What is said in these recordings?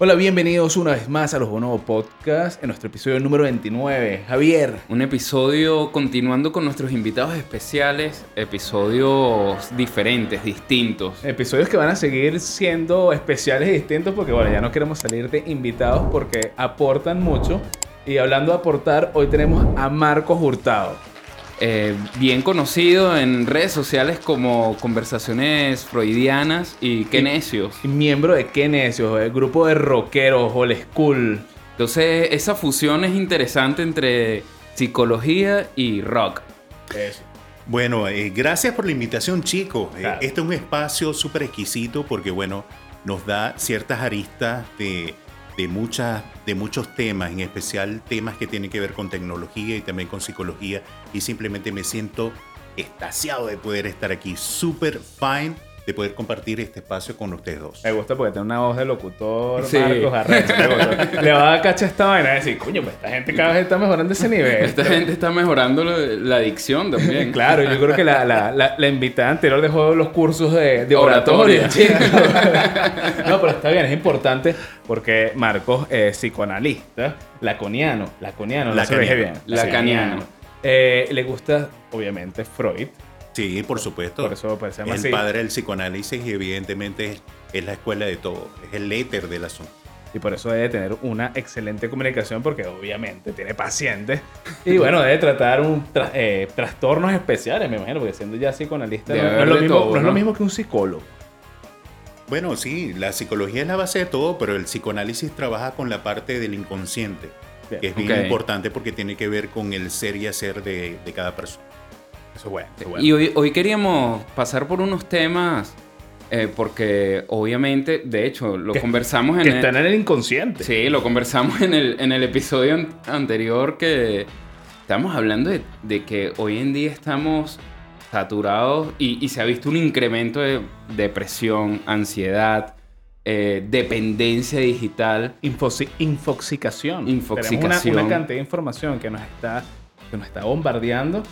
Hola, bienvenidos una vez más a los Bonobo Podcast en nuestro episodio número 29. Javier. Un episodio continuando con nuestros invitados especiales, episodios diferentes, distintos. Episodios que van a seguir siendo especiales y distintos porque, bueno, ya no queremos salir de invitados porque aportan mucho. Y hablando de aportar, hoy tenemos a Marcos Hurtado. Eh, bien conocido en redes sociales como Conversaciones Freudianas y Qué Necios. Y miembro de Qué Necios, el grupo de rockeros, old school. Entonces, esa fusión es interesante entre psicología y rock. Eso. Bueno, eh, gracias por la invitación, chicos. Eh, este es un espacio súper exquisito porque, bueno, nos da ciertas aristas de de, muchas, de muchos temas, en especial temas que tienen que ver con tecnología y también con psicología. Y simplemente me siento extasiado de poder estar aquí, súper fine de poder compartir este espacio con ustedes dos. Me gusta porque tiene una voz de locutor, Marcos Arrecho. Le va a dar cacha esta vaina y decir, coño, pues esta gente cada vez está mejorando ese nivel. Esta gente está mejorando la adicción también. claro, yo creo que la, la, la, invitada anterior dejó los cursos de, de oratoria. no, pero está bien, es importante porque Marcos es psicoanalista, laconiano, laconiano, lacaniano. bien. Lacaniano. Eh, le gusta, obviamente, Freud. Sí, por supuesto. Por eso pues, se llama el padre del psicoanálisis y evidentemente es, la escuela de todo, es el éter del asunto. Y por eso debe tener una excelente comunicación porque obviamente tiene pacientes. Y bueno, debe tratar un eh, trastornos especiales, me imagino, porque siendo ya psicoanalista no, es lo mismo, no es lo mismo que un psicólogo. Bueno, sí, la psicología es la base de todo, pero el psicoanálisis trabaja con la parte del inconsciente, que es bien importante porque tiene que ver con el ser y hacer de cada persona. Y hoy, queríamos pasar por unos temas, eh, porque obviamente, de hecho, lo conversamos en... Que están en el inconsciente. Sí, lo conversamos en el, en el episodio anterior que estamos hablando de, que hoy en día estamos saturados y, se ha visto un incremento de depresión, ansiedad, eh, dependencia digital. infoxicación. Infoxicación. una, cantidad de información que nos está, que nos está bombardeando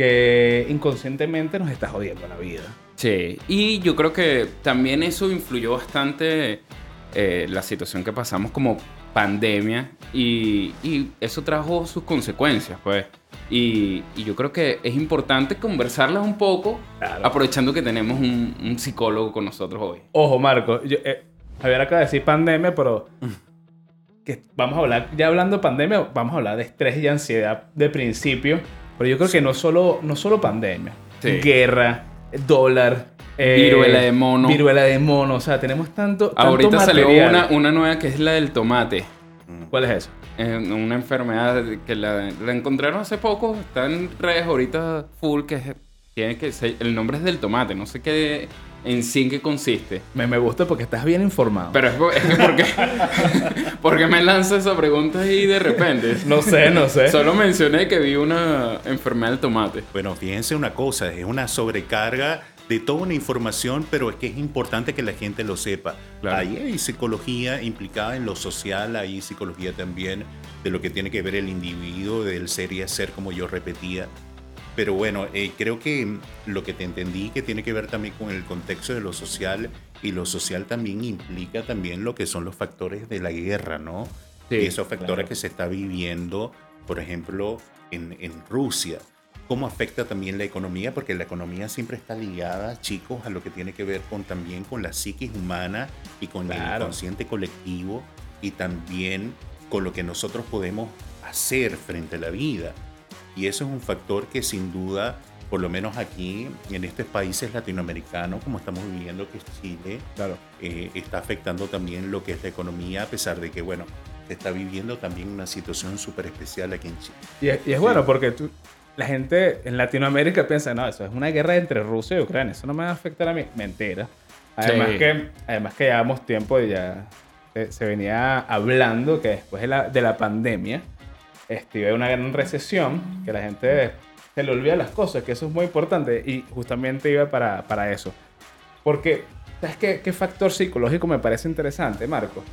que inconscientemente nos está jodiendo la vida. Sí, y yo creo que también eso influyó bastante eh, la situación que pasamos como pandemia y, eso trajo sus consecuencias, pues. Y, yo creo que es importante conversarlas un poco, aprovechando que tenemos un, psicólogo con nosotros hoy. Ojo, Marco, yo, eh, Javier acaba de decir pandemia, pero que vamos a hablar, ya hablando de pandemia, vamos a hablar de estrés y ansiedad de principio pero yo creo que no solo, no solo pandemia, guerra, dólar, eh, viruela de mono. Viruela de mono, o sea, tenemos tanto. Ahorita salió una, una nueva que es la del tomate. ¿Cuál es eso? una enfermedad que la, encontraron hace poco, está en redes ahorita full, que tiene que el nombre es del tomate, no sé qué en sí en qué consiste. Me, me gusta porque estás bien informado. Pero es, que porque, porque me lanza esa pregunta y de repente. No sé, no sé. Solo mencioné que vi una enfermedad del tomate. Bueno, fíjense una cosa, es una sobrecarga de toda una información, pero es que es importante que la gente lo sepa. Ahí hay psicología implicada en lo social, hay psicología también de lo que tiene que ver el individuo, del ser y hacer, como yo repetía. Pero bueno, eh, creo que lo que te entendí que tiene que ver también con el contexto de lo social y lo social también implica también lo que son los factores de la guerra, ¿no? Sí, esos factores que se está viviendo, por ejemplo, en, en Rusia. ¿Cómo afecta también la economía? Porque la economía siempre está ligada, chicos, a lo que tiene que ver con también con la psiquis humana y con el consciente colectivo y también con lo que nosotros podemos hacer frente a la vida. Y eso es un factor que sin duda, por lo menos aquí en estos países latinoamericanos, como estamos viviendo que es Chile, claro. Eh, está afectando también lo que es la economía, a pesar de que, bueno, se está viviendo también una situación súper especial aquí en Chile. Y es, bueno porque tú, la gente en Latinoamérica piensa, no, eso es una guerra entre Rusia y Ucrania, eso no me va a afectar a mí. Mentira. Además, que, además que llevamos tiempo y ya se, venía hablando que después de la, de la pandemia, este, una gran recesión, que la gente se le olvida las cosas, que eso es muy importante y justamente iba para, para eso. Porque, ¿sabes qué, qué factor psicológico me parece interesante, Marco?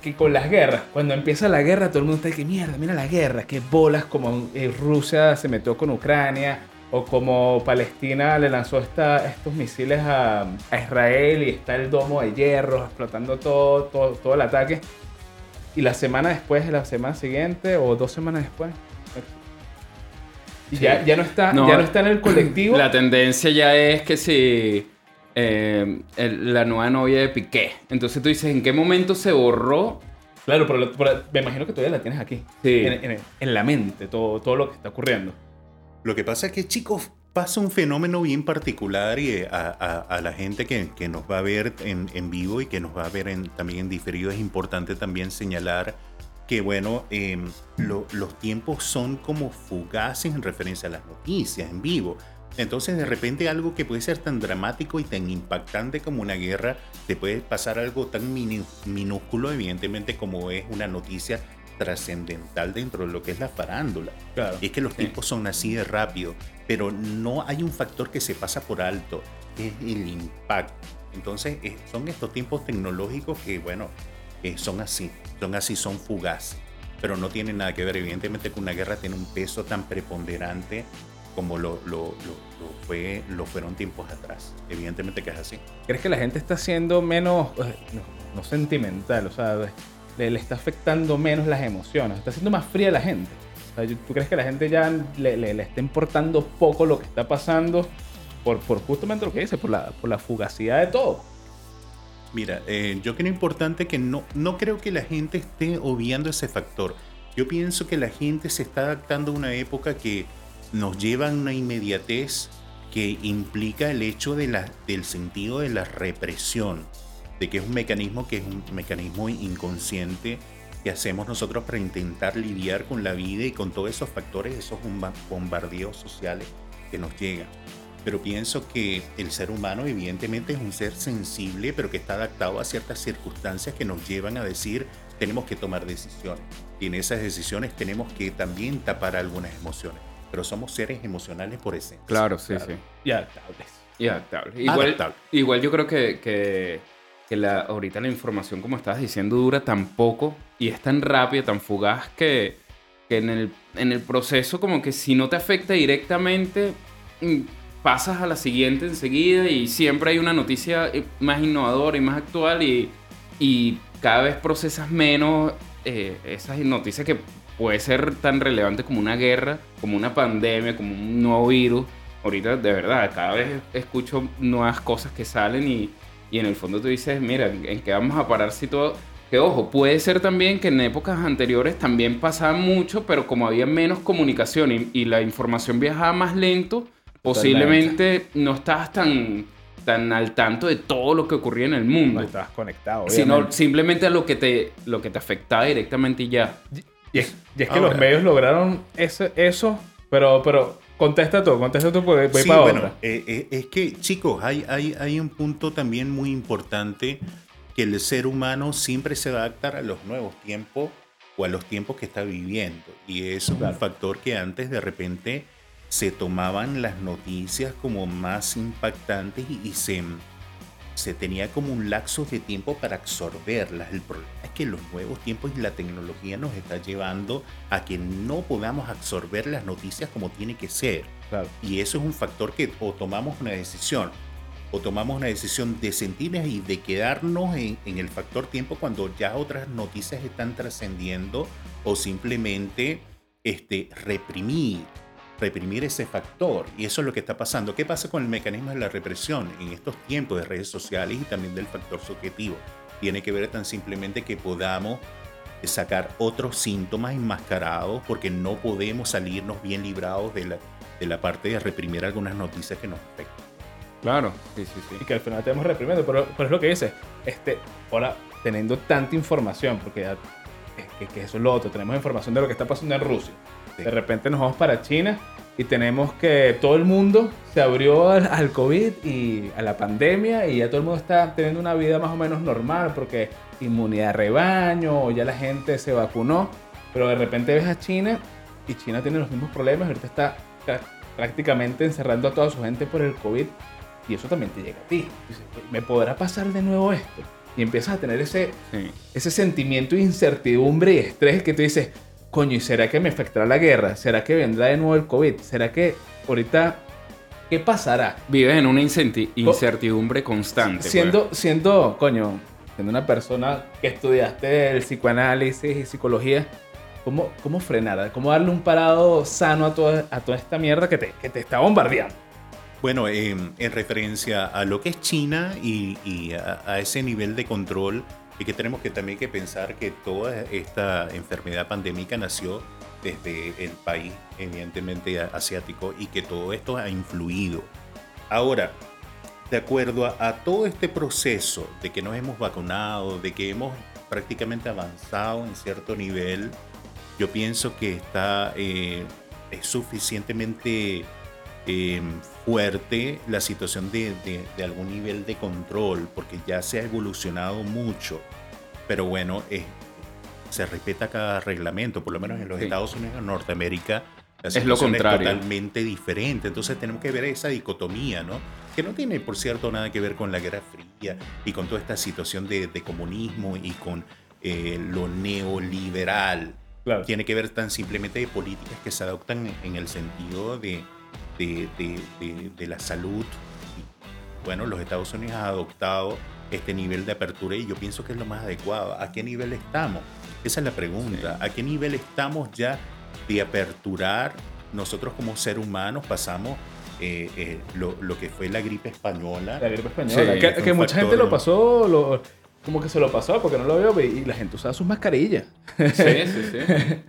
Que con las guerras, cuando empieza la guerra, todo el mundo está que mierda, mira la guerra, qué bolas como eh, Rusia se metió con Ucrania, o como Palestina le lanzó estos misiles a, a, Israel y está el domo de hierro explotando todo, todo, todo el ataque. Y la semana después, la semana siguiente o dos semanas después, y ya, ya, no está, ya no está en el colectivo. La tendencia ya es que si eh, la nueva novia de Piqué. Entonces tú dices, ¿en qué momento se borró? Claro, pero, me imagino que todavía la tienes aquí. Sí. En, en, la mente, todo, todo lo que está ocurriendo. Lo que pasa es que, chicos, pasa un fenómeno bien particular y a, a, a la gente que, que, nos va a ver en, en, vivo y que nos va a ver en, también en diferido, es importante también señalar que, bueno, em, los tiempos son como fugaces en referencia a las noticias en vivo. Entonces de repente algo que puede ser tan dramático y tan impactante como una guerra, te puede pasar algo tan minúsculo evidentemente como es una noticia trascendental dentro de lo que es la farándula. Y es que los tiempos son así de rápido, pero no hay un factor que se pasa por alto, es el impacto. Entonces son estos tiempos tecnológicos que, bueno, son así, son así, son fugaces, pero no tienen nada que ver evidentemente que una guerra tiene un peso tan preponderante como lo, lo, fue, lo fueron tiempos atrás. Evidentemente que es así. ¿Crees que la gente está siendo menos, eh, no, sentimental, o sea, le, está afectando menos las emociones, está siendo más fría la gente? ¿Tú crees que la gente ya le, le, está importando poco lo que está pasando por, por justamente lo que dice, por la, por la fugacidad de todo? Mira, eh, yo creo importante que no, no creo que la gente esté obviando ese factor. Yo pienso que la gente se está adaptando a una época que nos lleva a una inmediatez que implica el hecho de la, del sentido de la represión, de que es un mecanismo que es un mecanismo inconsciente que hacemos nosotros para intentar lidiar con la vida y con todos esos factores, esos bombardeos sociales que nos llegan. Pero pienso que el ser humano evidentemente es un ser sensible, pero que está adaptado a ciertas circunstancias que nos llevan a decir tenemos que tomar decisiones. Y en esas decisiones tenemos que también tapar algunas emociones pero somos seres emocionales por esencia. Claro, sí, sí. Y adaptables. Y adaptables. Igual, igual yo creo que, que, que, la, ahorita la información, como estabas diciendo, dura tan poco y es tan rápida, tan fugaz que, que en, el, en el proceso como que si no te afecta directamente, mm, pasas a la siguiente enseguida y siempre hay una noticia eh, más innovadora y más actual y, y cada vez procesas menos eh, esas noticias que puede ser tan relevante como una guerra, como una pandemia, como un nuevo virus. Ahorita, de verdad, cada vez escucho nuevas cosas que salen y, y en el fondo tú dices, mira, ¿en qué vamos a parar si todo... Que ojo, puede ser también que en épocas anteriores también pasaba mucho, pero como había menos comunicación y, y la información viajaba más lento, posiblemente no estabas tan, tan al tanto de todo lo que ocurría en el mundo. No estabas conectado. Sino simplemente a lo que te, lo que te afectaba directamente y ya. Y es, que los medios lograron eso, eso pero, pero contesta tú, contesta tú porque voy para bueno, eh, eh, es que, chicos, hay, hay, hay un punto también muy importante que el ser humano siempre se va a adaptar a los nuevos tiempos o a los tiempos que está viviendo. Y eso es un factor que antes de repente se tomaban las noticias como más impactantes y, y se se tenía como un lapso de tiempo para absorberlas. El problema es que los nuevos tiempos y la tecnología nos está llevando a que no podamos absorber las noticias como tiene que ser. Y eso es un factor que o tomamos una decisión, o tomamos una decisión de sentirnos y de quedarnos en, en el factor tiempo cuando ya otras noticias están trascendiendo, o simplemente este, reprimir reprimir ese factor. Y eso es lo que está pasando. ¿Qué pasa con el mecanismo de la represión en estos tiempos de redes sociales y también del factor subjetivo? Tiene que ver tan simplemente que podamos sacar otros síntomas enmascarados porque no podemos salirnos bien librados de la, de la parte de reprimir algunas noticias que nos afectan. Claro, sí, sí, sí. Y que al final tenemos reprimiendo, pero, pero es lo que dice. Este, ahora, teniendo tanta información, porque que, que eso es lo otro, tenemos información de lo que está pasando en Rusia de repente nos vamos para China y tenemos que todo el mundo se abrió al, COVID y a la pandemia y ya todo el mundo está teniendo una vida más o menos normal porque inmunidad rebaño o ya la gente se vacunó. Pero de repente ves a China y China tiene los mismos problemas. Ahorita está prácticamente encerrando a toda su gente por el COVID y eso también te llega a ti. ¿me podrá pasar de nuevo esto? Y empiezas a tener ese, ese sentimiento de incertidumbre y estrés que tú dices, coño, ¿y será que me afectará la guerra? ¿Será que vendrá de nuevo el COVID? ¿Será que ahorita qué pasará? Vives en una incertidumbre constante. Pues. Siendo, siendo, coño, siendo una persona que estudiaste el psicoanálisis y psicología, ¿cómo, cómo frenar? ¿Cómo darle un parado sano a toda, a toda esta mierda que te, que te está bombardeando? Bueno, en referencia a lo que es China y, a, a, ese nivel de control, y que tenemos que también que pensar que toda esta enfermedad pandémica nació desde el país, evidentemente asiático, y que todo esto ha influido. Ahora, de acuerdo a, todo este proceso de que nos hemos vacunado, de que hemos prácticamente avanzado en cierto nivel, yo pienso que está eh, es suficientemente eh, fuerte la situación de, algún nivel de control, porque ya se ha evolucionado mucho. Pero bueno, eh, se respeta cada reglamento, por lo menos en los Estados Unidos, en Norteamérica, la es lo contrario. Es totalmente diferente. Entonces tenemos que ver esa dicotomía, ¿no? Que no tiene, por cierto, nada que ver con la Guerra Fría y con toda esta situación de, comunismo y con eh, lo neoliberal. Tiene que ver tan simplemente de políticas que se adoptan en el sentido de, de, de la salud. bueno, los Estados Unidos han adoptado este nivel de apertura y yo pienso que es lo más adecuado. ¿A qué nivel estamos? Esa es la pregunta. ¿A qué nivel estamos ya de aperturar? Nosotros como ser humanos pasamos eh, eh, lo, lo, que fue la gripe española. La gripe española. que, mucha gente lo pasó, lo, como que se lo pasó porque no lo veo y la gente usaba sus mascarillas. Sí, sí, sí.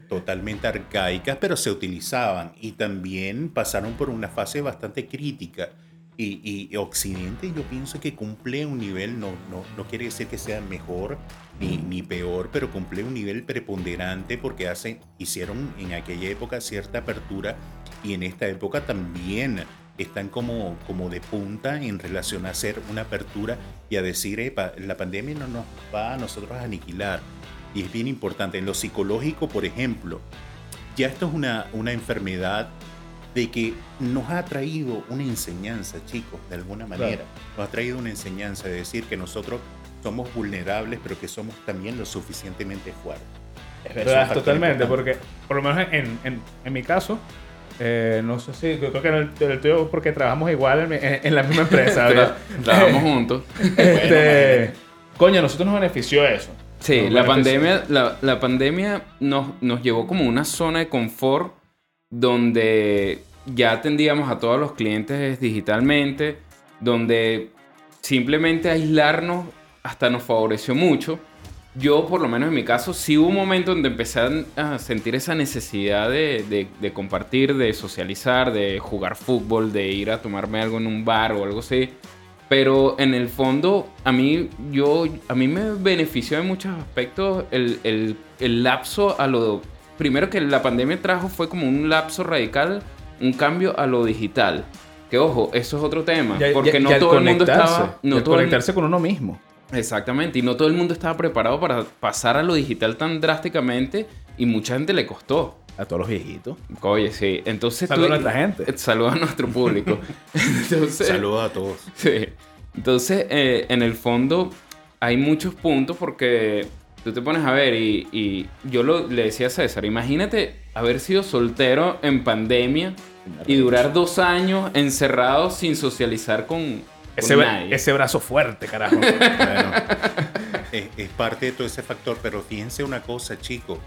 Totalmente arcaicas, pero se utilizaban y también pasaron por una fase bastante crítica y, Occidente yo pienso que cumple un nivel, no, no, no quiere decir que sea mejor ni, ni, peor, pero cumple un nivel preponderante porque hace, hicieron en aquella época cierta apertura y en esta época también están como, como de punta en relación a hacer una apertura y a decir, Epa, la pandemia no nos va a nosotros a aniquilar. Y es bien importante. En lo psicológico, por ejemplo, ya esto es una, una enfermedad de que nos ha traído una enseñanza, chicos, de alguna manera. Nos ha traído una enseñanza de decir que nosotros somos vulnerables, pero que somos también lo suficientemente fuertes. Es verdad, totalmente, porque por lo menos en, en, en mi caso, eh, no sé si, creo que en el, tuyo, porque trabajamos igual en, la misma empresa, Trabajamos juntos. Este, coño, a nosotros nos benefició eso. Sí, la pandemia, la, la, pandemia nos, nos llevó como una zona de confort donde ya atendíamos a todos los clientes digitalmente, donde simplemente aislarnos hasta nos favoreció mucho. Yo, por lo menos en mi caso, sí hubo un momento donde empecé a sentir esa necesidad de, compartir, de socializar, de jugar fútbol, de ir a tomarme algo en un bar o algo así. Pero en el fondo, a mí, yo, a mí me benefició en muchos aspectos el, el, el lapso a lo... Primero que la pandemia trajo fue como un lapso radical un cambio a lo digital. Que ojo, eso es otro tema. porque no todo el mundo estaba. No conectarse con uno mismo. Exactamente. Y no todo el mundo estaba preparado para pasar a lo digital tan drásticamente. Y mucha gente le costó. A todos los viejitos. Oye, sí. Entonces. Saludos a nuestra gente. Saludos a nuestro público. Saludos a todos. Sí. Entonces, eh, en el fondo, hay muchos puntos porque tú te pones a ver y, yo lo, le decía a César, imagínate haber sido soltero en pandemia y durar dos años encerrado sin socializar con, ese, nadie. Ese brazo fuerte, carajo. es, parte de todo ese factor, pero fíjense una cosa, chicos.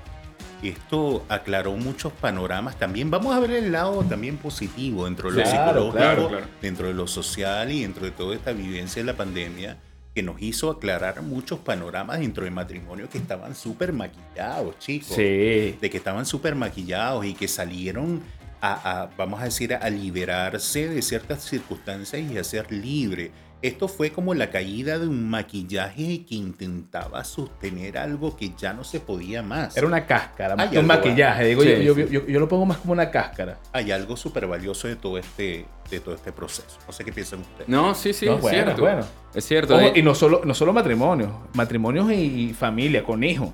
Esto aclaró muchos panoramas. También vamos a ver el lado también positivo dentro de lo psicológico, dentro de lo social y dentro de toda esta vivencia de la pandemia que nos hizo aclarar muchos panoramas dentro del matrimonio que estaban súper maquillados, chicos. Sí. De que estaban súper maquillados y que salieron a, vamos a decir, a liberarse de ciertas circunstancias y a ser libre. Esto fue como la caída de un maquillaje que intentaba sostener algo que ya no se podía más. Era una cáscara, más que un maquillaje. Digo, yo, yo, lo pongo más como una cáscara. Hay algo súper valioso de todo, este, de todo este proceso. No sé qué piensan ustedes. No, sí, sí, es cierto. Bueno. Es cierto. y no solo, no solo matrimonios, matrimonios y familia, con hijos.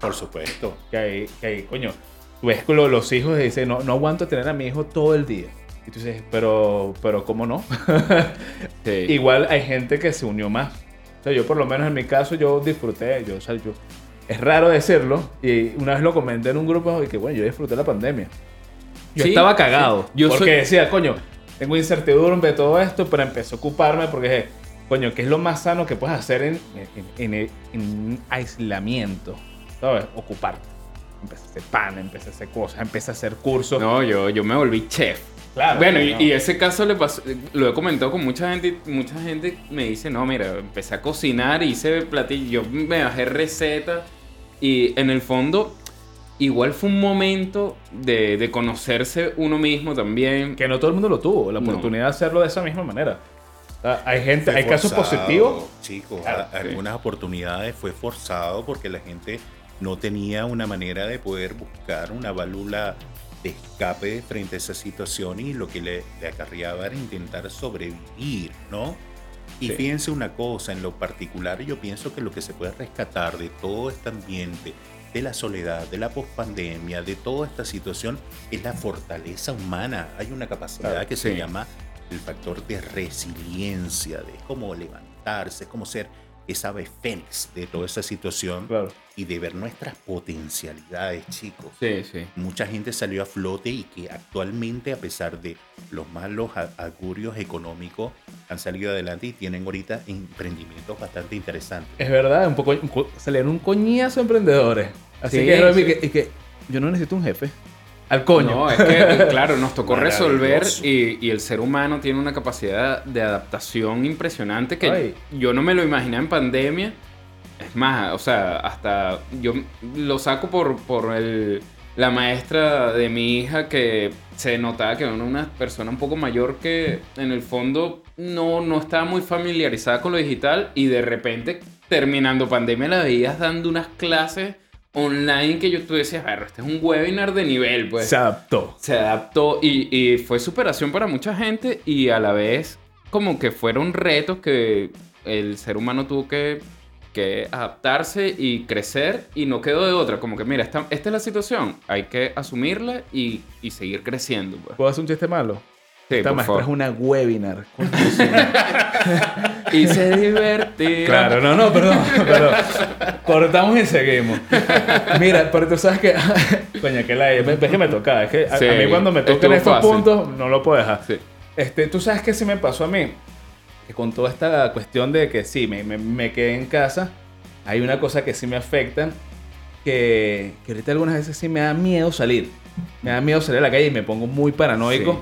Por supuesto. Que hay, que hay coño, tú ves con los hijos y dices, no, no aguanto tener a mi hijo todo el día. Y tú dices, pero, pero ¿cómo no? Igual hay gente que se unió más. O sea, yo por lo menos en mi caso, yo disfruté, yo, o sea, yo es raro decirlo, y una vez lo comenté en un grupo y que, bueno, yo disfruté la pandemia. Yo Sí, estaba cagado. sí. Yo porque soy- decía, coño, tengo incertidumbre de todo esto, pero empecé a ocuparme porque dije, coño, ¿qué es lo más sano que puedes hacer en, en, en- en aislamiento? ¿Sabes? Ocuparte. Empecé a hacer pan, empecé a hacer cosas, empecé a hacer cursos. No, yo, yo me volví chef. Claro, Bueno, y, no. y ese caso le pasó, lo he comentado con mucha gente y mucha gente me dice, no, mira, empecé a cocinar, hice platillos, yo me bajé recetas y en el fondo igual fue un momento de, de conocerse uno mismo también. Que no todo el mundo lo tuvo, la No. oportunidad de hacerlo de esa misma manera. O sea, hay gente, Fue hay casos forzado, positivos. Chicos, Claro, a- sí. algunas oportunidades fue forzado porque la gente no tenía una manera de poder buscar una válvula de escape frente a esa situación y lo que le, le acarreaba era intentar sobrevivir, ¿no? Y Sí. fíjense una cosa, en lo particular yo pienso que lo que se puede rescatar de todo este ambiente, de la soledad, de la pospandemia, de toda esta situación, es la fortaleza humana. Hay una capacidad Claro, que se llama el factor de resiliencia, de cómo levantarse, cómo ser esa ave fénix de toda esa situación Claro. y de ver nuestras potencialidades, chicos. Sí, sí. Mucha gente salió a flote y que actualmente, a pesar de los malos augurios económicos, han salido adelante y tienen ahorita emprendimientos bastante interesantes. Es verdad, un poco, salieron un coñazo de emprendedores. Así Sí, que, sí. y que, y que yo no necesito un jefe. Al coño. No, es que, claro, nos tocó resolver y, y el ser humano tiene una capacidad de adaptación impresionante que Ay. yo no me lo imaginé en pandemia. Es más, o sea, hasta yo lo saco por, por el, la maestra de mi hija que se notaba que era una persona un poco mayor que en el fondo no, no estaba muy familiarizada con lo digital y de repente terminando pandemia la veías dando unas clases online que yo tú decías, "Berro, este es un webinar de nivel, pues Se adaptó. se adaptó y, y fue superación para mucha gente y a la vez como que fueron retos que el ser humano tuvo que, que adaptarse y crecer y no quedó de otra. Como que mira, esta, esta es la situación, hay que asumirla y, y seguir creciendo. Pues. ¿Puedo hacer un chiste malo? Sí, Esta maestra es una webinar. Y se divertía. claro, no, no, perdón, perdón. Cortamos y seguimos. Mira, pero tú sabes que... Coño, que la... Es que me toca. Es que a, Sí, a mí cuando me tocan estos fácil. puntos, no lo puedo dejar. Sí. Este, tú sabes que sí me pasó a mí. Que con toda esta cuestión de que sí, me, me, me quedé en casa, hay una cosa que sí me afecta, que, que ahorita algunas veces sí me da miedo salir. Me da miedo salir a la calle y me pongo muy paranoico. Sí.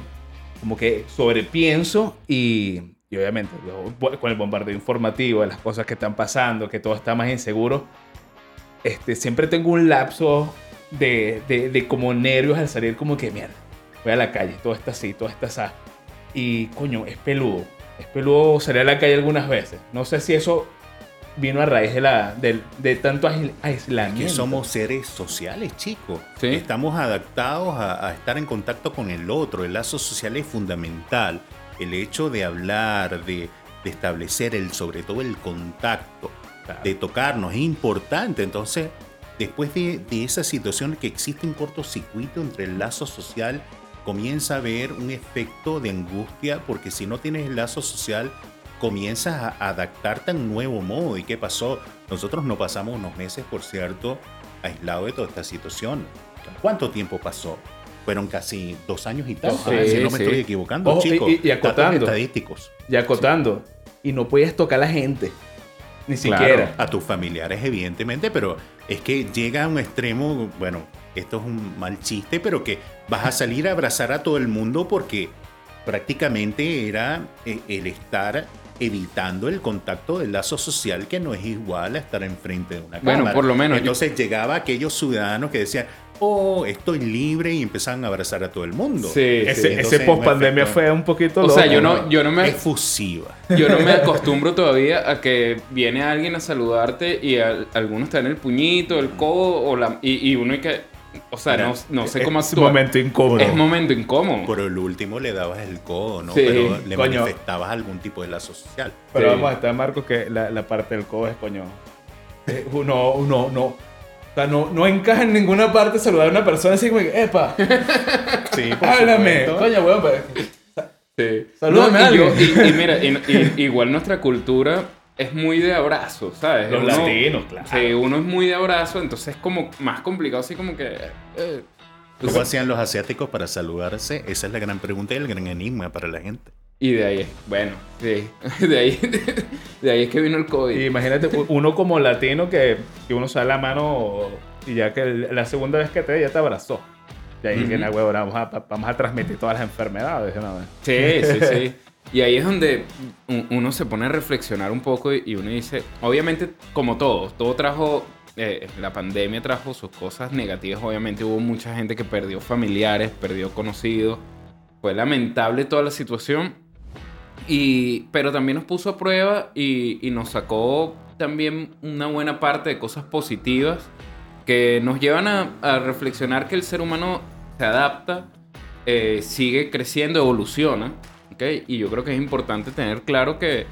Como que sobrepienso y, y obviamente yo, con el bombardeo informativo de las cosas que están pasando, que todo está más inseguro, este, siempre tengo un lapso de, de, de como nervios al salir, como que mierda, voy a la calle, todo está así, todo está así. Y coño, es peludo. Es peludo salir a la calle algunas veces. No sé si eso vino a raíz de, la, de tanto ais- aislamiento. Que somos seres sociales, chicos. Sí. Estamos adaptados a, a estar en contacto con el otro. El lazo social es fundamental. El hecho de hablar, de, de establecer el, sobre todo el contacto, Claro. de tocarnos, es importante. Entonces, después de, de esa situación que existe un cortocircuito entre el lazo social, comienza a haber un efecto de angustia, porque si no tienes el lazo social, comienzas a adaptarte a un nuevo modo. ¿Y qué pasó? Nosotros no pasamos unos meses, por cierto, aislados de toda esta situación. ¿Cuánto tiempo pasó? Fueron casi dos años y tal, Dos si años, no me sí. estoy equivocando, Ojo, chicos. y- y acotando. estadísticos. Y acotando. Y no podías tocar a la gente. Ni Claro. siquiera. A tus familiares, evidentemente, pero es que llega a un extremo, bueno, esto es un mal chiste, pero que vas a salir a abrazar a todo el mundo porque prácticamente era eh, el estar evitando el contacto del lazo social que no es igual a estar enfrente de una Bueno, cámara. por lo menos yo- Entonces llegaba aquellos ciudadanos que decían, oh, estoy libre y empezaban a abrazar a todo el mundo. Sí, Ese, sí. ese post pandemia fue un poquito O loco. sea, yo no, yo no me... Efusiva. Yo no me acostumbro todavía a que viene alguien a saludarte y al- algunos te dan el puñito, el codo o la, y, y uno hay que... O sea, no, no sé cómo Es actuar. momento incómodo. Es momento incómodo. Por el último le dabas el codo, ¿no? Sí, Pero le coño. manifestabas algún tipo de lazo social. Pero Sí. vamos a estar, Marcos, que la, la parte del codo es coño. eh, Uno, uno, no. O sea, no, no encaja en ninguna parte saludar a una persona así como que, ¡epa! Sí, ¡Háblame! Coño, weón, pues. Sí. Salúdame No, a y, yo- y- y mira, y- y- igual nuestra cultura es muy de abrazo, ¿sabes? Los Uno- latinos, claro. Sí, uno es muy de abrazo, entonces es como más complicado, así como que... eh, ¿Cómo hacían los asiáticos para saludarse? Esa es la gran pregunta y el gran enigma para la gente. y de ahí, bueno, sí, de ahí, de ahí es que vino el COVID. Y imagínate, uno como latino que, que uno se da la mano y ya que el- la segunda vez que te ya te abrazó. Y ahí que Ujú. na huevo, vamos a, vamos a transmitir todas las enfermedades. de una vez. Sí, sí, sí. Y ahí es donde uno se pone a reflexionar un poco y uno dice, obviamente, como todo, todo trajo, eh, la pandemia trajo sus cosas negativas, obviamente hubo mucha gente que perdió familiares, perdió conocidos, fue lamentable toda la situación, y, pero también nos puso a prueba y, y nos sacó también una buena parte de cosas positivas que nos llevan a, a reflexionar que el ser humano se adapta, eh, sigue creciendo, evoluciona. ¿Ok? Y yo creo que es importante tener claro que,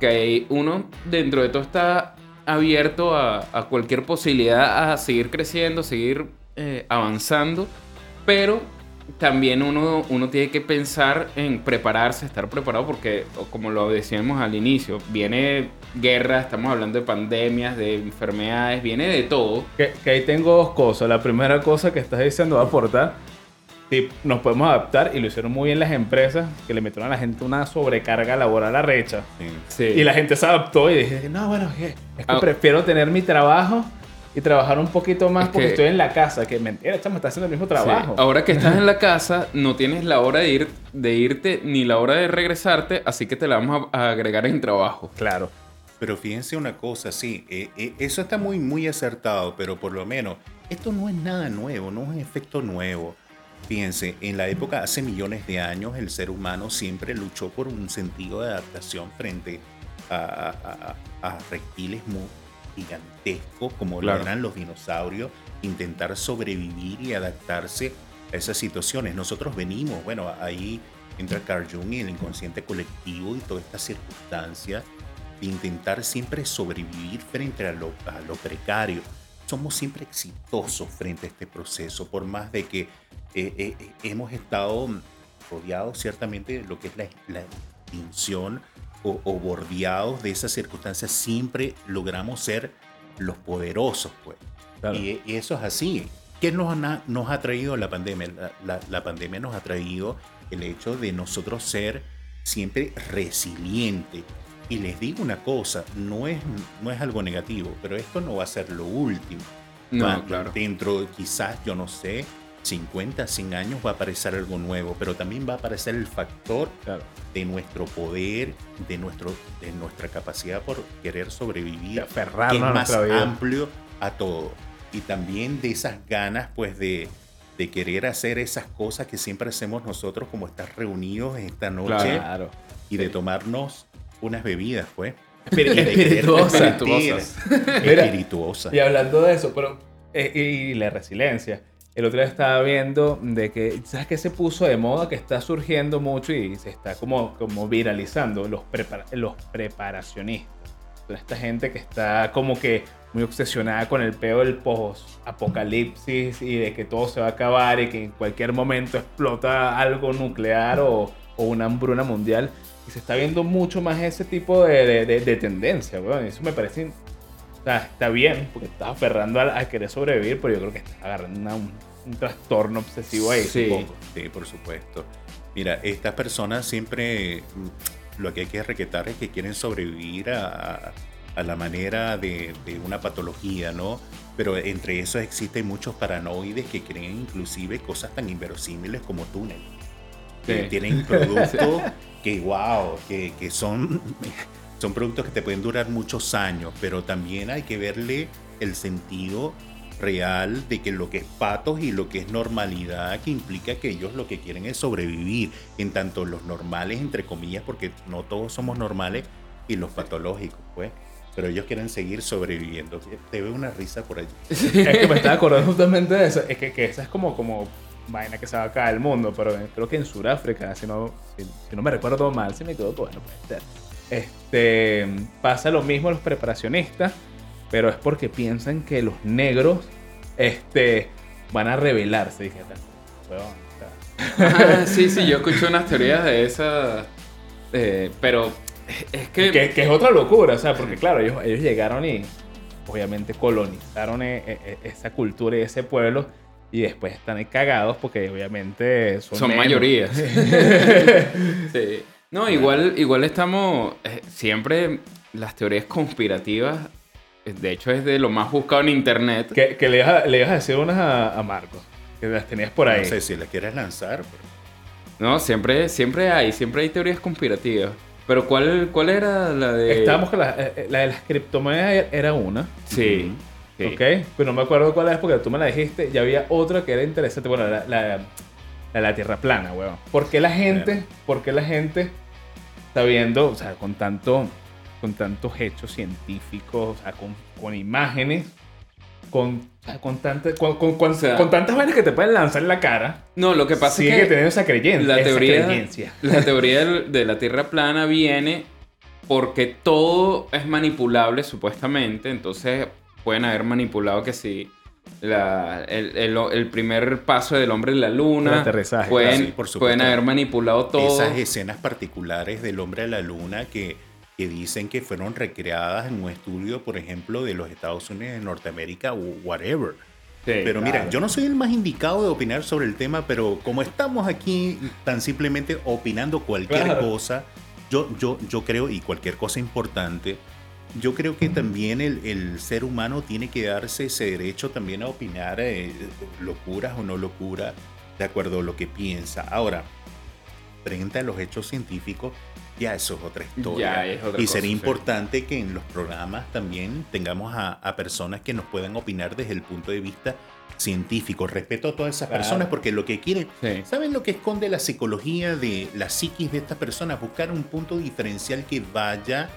que uno dentro de todo está abierto a, a cualquier posibilidad a seguir creciendo, seguir eh, avanzando, pero también uno, uno tiene que pensar en prepararse, estar preparado, porque como lo decíamos al inicio, viene guerra, estamos hablando de pandemias, de enfermedades, viene de todo. Que, que ahí tengo dos cosas. La primera cosa que estás diciendo va a aportar. Sí, nos podemos adaptar y lo hicieron muy bien las empresas que le metieron a la gente una sobrecarga laboral arrecha. Sí. Y la gente se adaptó y dije, no, bueno, es que, es que Ah. prefiero tener mi trabajo y trabajar un poquito más Es porque que- estoy en la casa. Que mentira, chamo, está haciendo el mismo trabajo. Sí. Ahora que estás en la casa, no tienes la hora de, ir, de irte ni la hora de regresarte, así que te la vamos a, a agregar en trabajo. Claro. Pero fíjense una cosa, sí, eh, eh, eso está muy, muy acertado, pero por lo menos esto no es nada nuevo, no es un efecto nuevo. Fíjense, en la época, hace millones de años, el ser humano siempre luchó por un sentido de adaptación frente a, a- a- a reptiles muy gigantescos como Claro. lo eran los dinosaurios, intentar sobrevivir y adaptarse a esas situaciones. Nosotros venimos, bueno, ahí entra Carl Jung y el inconsciente colectivo y toda esta circunstancia de intentar siempre sobrevivir frente a lo, a lo precario. Somos siempre exitosos frente a este proceso, por más de que eh, eh, eh, hemos estado rodeados ciertamente de lo que es la, la extinción o, o bordeados de esas circunstancias, siempre logramos ser los poderosos, pues. Claro. Y, y eso es así. ¿Qué nos ha, nos ha traído la pandemia? La, la- la pandemia nos ha traído el hecho de nosotros ser siempre resilientes. Y les digo una cosa, no es, no es algo negativo, pero esto no va a ser lo último. No, Va- claro. Dentro, de quizás, yo no sé, 50, 100 años va a aparecer algo nuevo, pero también va a aparecer el factor Claro. de nuestro poder, de, nuestro, de nuestra capacidad por querer sobrevivir, que es más vida. amplio a todo. Y también de esas ganas, pues, de, de querer hacer esas cosas que siempre hacemos nosotros, como estar reunidos esta noche Claro. y de tomarnos unas bebidas, pues. Y espirituosas. Espirituosas. Mira, Espirituosas. Y hablando de eso, pero. eh, y la resiliencia. El otro día estaba viendo de que, ¿sabes qué se puso de moda? Que está surgiendo mucho y se está como, como viralizando los, prepara- los preparacionistas. Toda esta gente que está como que muy obsesionada con el peo del post-apocalipsis y de que todo se va a acabar y que en cualquier momento explota algo nuclear o, o una hambruna mundial. Y se está viendo mucho más ese tipo de, de, de- de tendencia, weón. Y Eso me parece o sea, está bien, porque estás aferrando a, a querer sobrevivir, pero yo creo que estás agarrando una- un, un trastorno obsesivo ahí. Sí. supongo. Sí, por supuesto. Mira, estas personas siempre mm, lo que hay que requetar es que quieren sobrevivir a, a la manera de, de una patología, ¿no? Pero entre esos existen muchos paranoides que creen inclusive cosas tan inverosímiles como túnel. Que Sí. tienen productos que, wow, que, que son, son productos que te pueden durar muchos años, pero también hay que verle el sentido real de que lo que es patos y lo que es normalidad, que implica que ellos lo que quieren es sobrevivir, en tanto los normales, entre comillas, porque no todos somos normales, y los patológicos, pues. Pero ellos quieren seguir sobreviviendo. Te veo una risa por allí. Es que me estaba acordando justamente de eso. Es que, que esa es como, como vaina que se va a caer el mundo, pero creo que en Sudáfrica, si no, si, si no me recuerdo mal, si me equivoco, bueno, puede ser. Este, pasa lo mismo a los preparacionistas, pero es porque piensan que los negros este, van a rebelarse. Dije, "Huevón, o sea, Ah, sí, sí, yo escuché unas teorías de esas. eh, pero Es que... que... es otra locura, o sea, porque claro, ellos, ellos llegaron y obviamente colonizaron e, e, esa cultura y ese pueblo y después están cagados porque obviamente son, son mayorías. sí. No, igual, igual estamos eh, siempre las teorías conspirativas. Eh, de hecho, es de lo más buscado en internet. Que, que le, ibas a, le a decir unas a, a Marco. Que las tenías por ahí. No sé si las quieres lanzar. No, siempre, siempre hay, siempre hay teorías conspirativas. Pero ¿cuál, cuál era la de...? Estábamos con la, eh, la de las criptomonedas era una. Sí. Ok, pero no me acuerdo cuál es porque tú me la dijiste. Y había otra que era interesante. Bueno, la, la, la, tierra plana, weón. ¿Por qué la gente, por qué la gente está viendo, o sea, con tanto, con tantos hechos científicos, o sea, con, con imágenes, con, con, con, con, con tantas vainas que te pueden lanzar en la cara. No, lo que pasa es que teniendo esa creencia. La teoría, la teoría de la tierra plana viene porque todo es manipulable supuestamente, entonces pueden haber manipulado que si la, el, el, primer paso del hombre en la luna. Pueden, pueden haber manipulado todo. Esas escenas particulares del hombre en la luna que, que, dicen que fueron recreadas en un estudio, por ejemplo, de los Estados Unidos, de Norteamérica o whatever. pero mira, yo no soy el más indicado de opinar sobre el tema, pero como estamos aquí tan simplemente opinando cualquier cosa, yo, yo, yo creo, y cualquier cosa importante, yo creo que también el, ser humano tiene que darse ese derecho también a opinar eh, locuras o no locuras de acuerdo a lo que piensa. Ahora, frente a los hechos científicos, ya eso es otra historia. y sería importante que en los programas también tengamos a, personas que nos puedan opinar desde el punto de vista científico. Respeto a todas esas personas porque lo que quieren, ¿saben lo que esconde la psicología de la psiquis de estas personas? Buscar un punto diferencial que vaya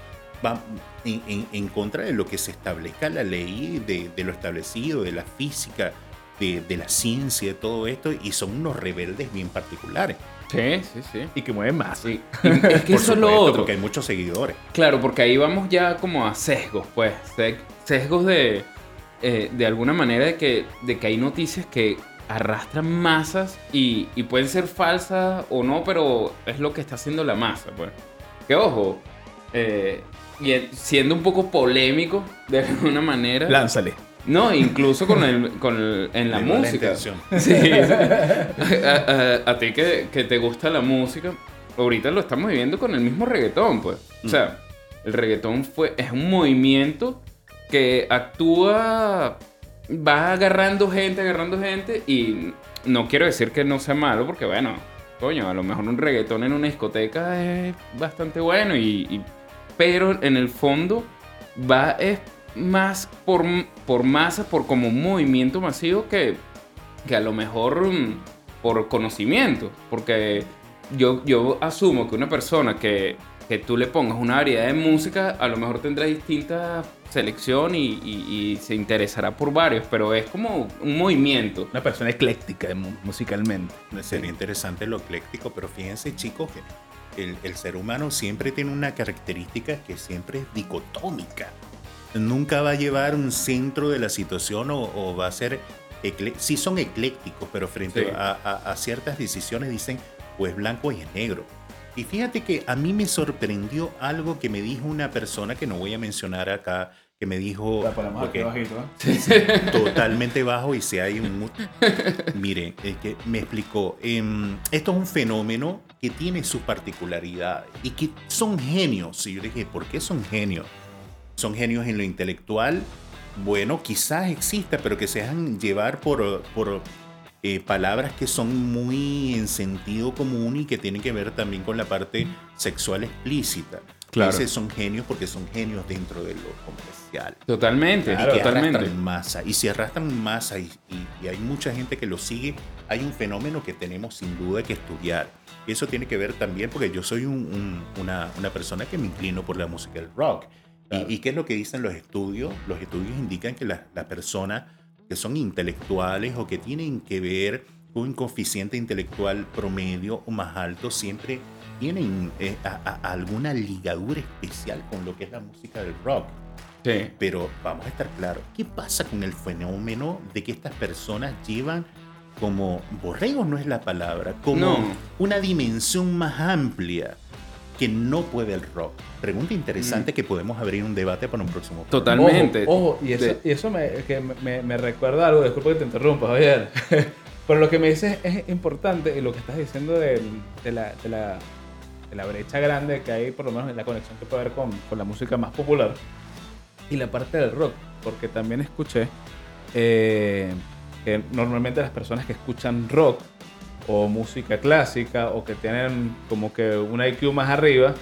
va en, contra de lo que se establezca la ley, de, lo establecido, de la física, de, la ciencia, de todo esto, y son unos rebeldes bien particulares. Sí, sí, sí. Y que mueven más. Sí. es que eso es lo otro. Porque hay muchos seguidores. Claro, porque ahí vamos ya como a sesgos, pues. Sesgos de, eh, de alguna manera de que, de que hay noticias que arrastran masas y, y, pueden ser falsas o no, pero es lo que está haciendo la masa, pues. Que ojo, eh, siendo un poco polémico de alguna manera. Lánzale. No, incluso con el, con en la música. Sí. A, ti que, que, te gusta la música, ahorita lo estamos viviendo con el mismo reggaetón, pues. O sea, el reggaetón fue, es un movimiento que actúa, va agarrando gente, agarrando gente, y no quiero decir que no sea malo, porque bueno, coño, a lo mejor un reggaetón en una discoteca es bastante bueno y pero en el fondo va es más por, por masa, por como un movimiento masivo que, que a lo mejor mm, por conocimiento. Porque yo, yo asumo que una persona que, que tú le pongas una variedad de música, a lo mejor tendrá distinta selección y, y, se interesará por varios, pero es como un movimiento. Una persona ecléctica musicalmente. Sería interesante lo ecléctico, pero fíjense chicos que el, ser humano siempre tiene una característica que siempre es dicotómica. Nunca va a llevar un centro de la situación o, va a ser... Sí son eclécticos, pero frente a, ciertas decisiones dicen, pues blanco y es negro. Y fíjate que a mí me sorprendió algo que me dijo una persona que no voy a mencionar acá, que me dijo totalmente bajo y si hay un mire que me explicó em, esto es un fenómeno que tiene su particularidad y que son genios y yo dije ¿por qué son genios? son genios en lo intelectual bueno quizás exista pero que se dejan llevar por, por eh, palabras que son muy en sentido común y que tienen que ver también con la parte sexual explícita Claro. son genios porque son genios dentro de lo comercial. Totalmente, y totalmente. masa. Y si arrastran masa y, hay mucha gente que lo sigue, hay un fenómeno que tenemos sin duda que estudiar. Y eso tiene que ver también porque yo soy una, persona que me inclino por la música del rock. Y, qué es lo que dicen los estudios? Los estudios indican que las personas que son intelectuales o que tienen que ver con un coeficiente intelectual promedio o más alto siempre tienen eh, alguna ligadura especial con lo que es la música del rock. Sí. Pero vamos a estar claros, ¿qué pasa con el fenómeno de que estas personas llevan como, borregos no es la palabra, como una dimensión más amplia? que no puede el rock? Pregunta interesante Mm. que podemos abrir un debate para un próximo. programa. Totalmente. Ojo, ojo, y eso, De- y eso me, que me, me recuerda algo, disculpa que te interrumpa, Javier. Pero lo que me dices es importante y lo que estás diciendo del- de, la, de, la, de la brecha grande que hay, por lo menos en la conexión que puede haber con, con la música más popular y la parte del rock, porque también escuché eh, que normalmente las personas que escuchan rock o música clásica o que tienen como que un IQ más arriba,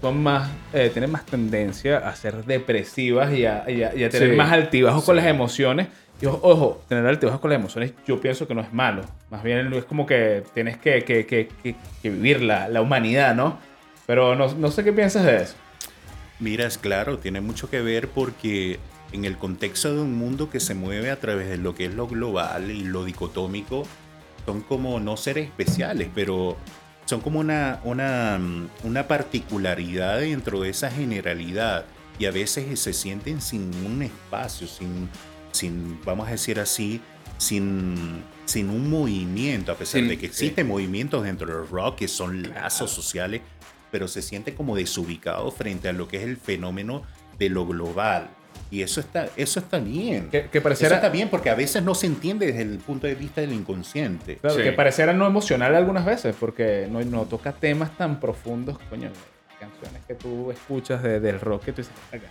son más, eh, tienen más tendencia a ser depresivas y a, y a- y a tener Sí. más altibajos con Sí. las emociones. Y ojo, ojo, tener altibajos con las emociones yo pienso que no es malo. Más bien es como que tienes que, que, que, que- que vivir la, la humanidad, ¿no? Pero no, no sé qué piensas de eso. Mira, es claro, tiene mucho que ver porque en el contexto de un mundo que se mueve a través de lo que es lo global y lo dicotómico, son como no seres especiales, pero son como una, una, mm, una particularidad dentro de esa generalidad y a veces se sienten sin un espacio, sin, sin vamos a decir así, sin, sin un movimiento, a pesar de que existen movimientos dentro del rock que son lazos sociales, pero se siente como desubicado frente a lo que es el fenómeno de lo global. Y eso está, eso está bien. Que, que Eso pareciera, está bien porque a veces no se entiende desde el punto de vista del inconsciente. claro, Sí. que pareciera no emocional algunas veces, porque no, no toca temas tan profundos, coño. Canciones que tú escuchas de- del rock que tú dices, "Acá,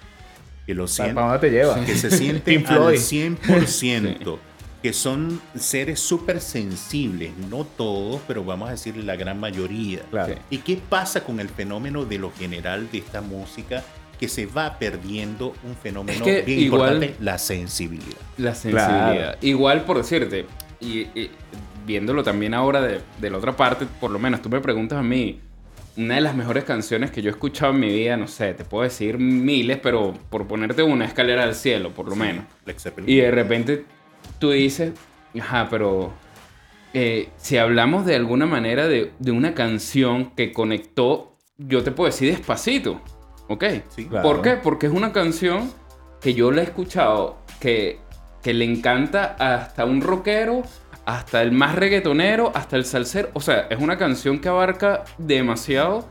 Que lo ¿para sienten, dónde te lleva? que se sienten Pink al Floyd. 100%. Que son seres súper sensibles, no todos, pero vamos a decir la gran mayoría. Claro. Sí. ¿Y qué pasa con el fenómeno de lo general de esta música? Que se va perdiendo un fenómeno Es que bien igual- importante, la sensibilidad. La sensibilidad. Claro. Igual por decirte, y, y viéndolo también ahora de, de la otra parte, por lo menos tú me preguntas a mí, una de las mejores canciones que yo he escuchado en mi vida, no sé, te puedo decir miles, pero por ponerte una escalera al cielo, por lo menos. Led Zeppelin. Y de repente tú dices, ajá, pero eh, si hablamos de alguna manera de, de una canción que conectó, yo te puedo decir despacito, ¿ok? Sí. Claro. ¿Por qué? Porque es una canción que yo la he escuchado, que, que le encanta hasta un rockero, hasta el más reggaetonero, hasta el salsero. O sea, es una canción que abarca demasiado,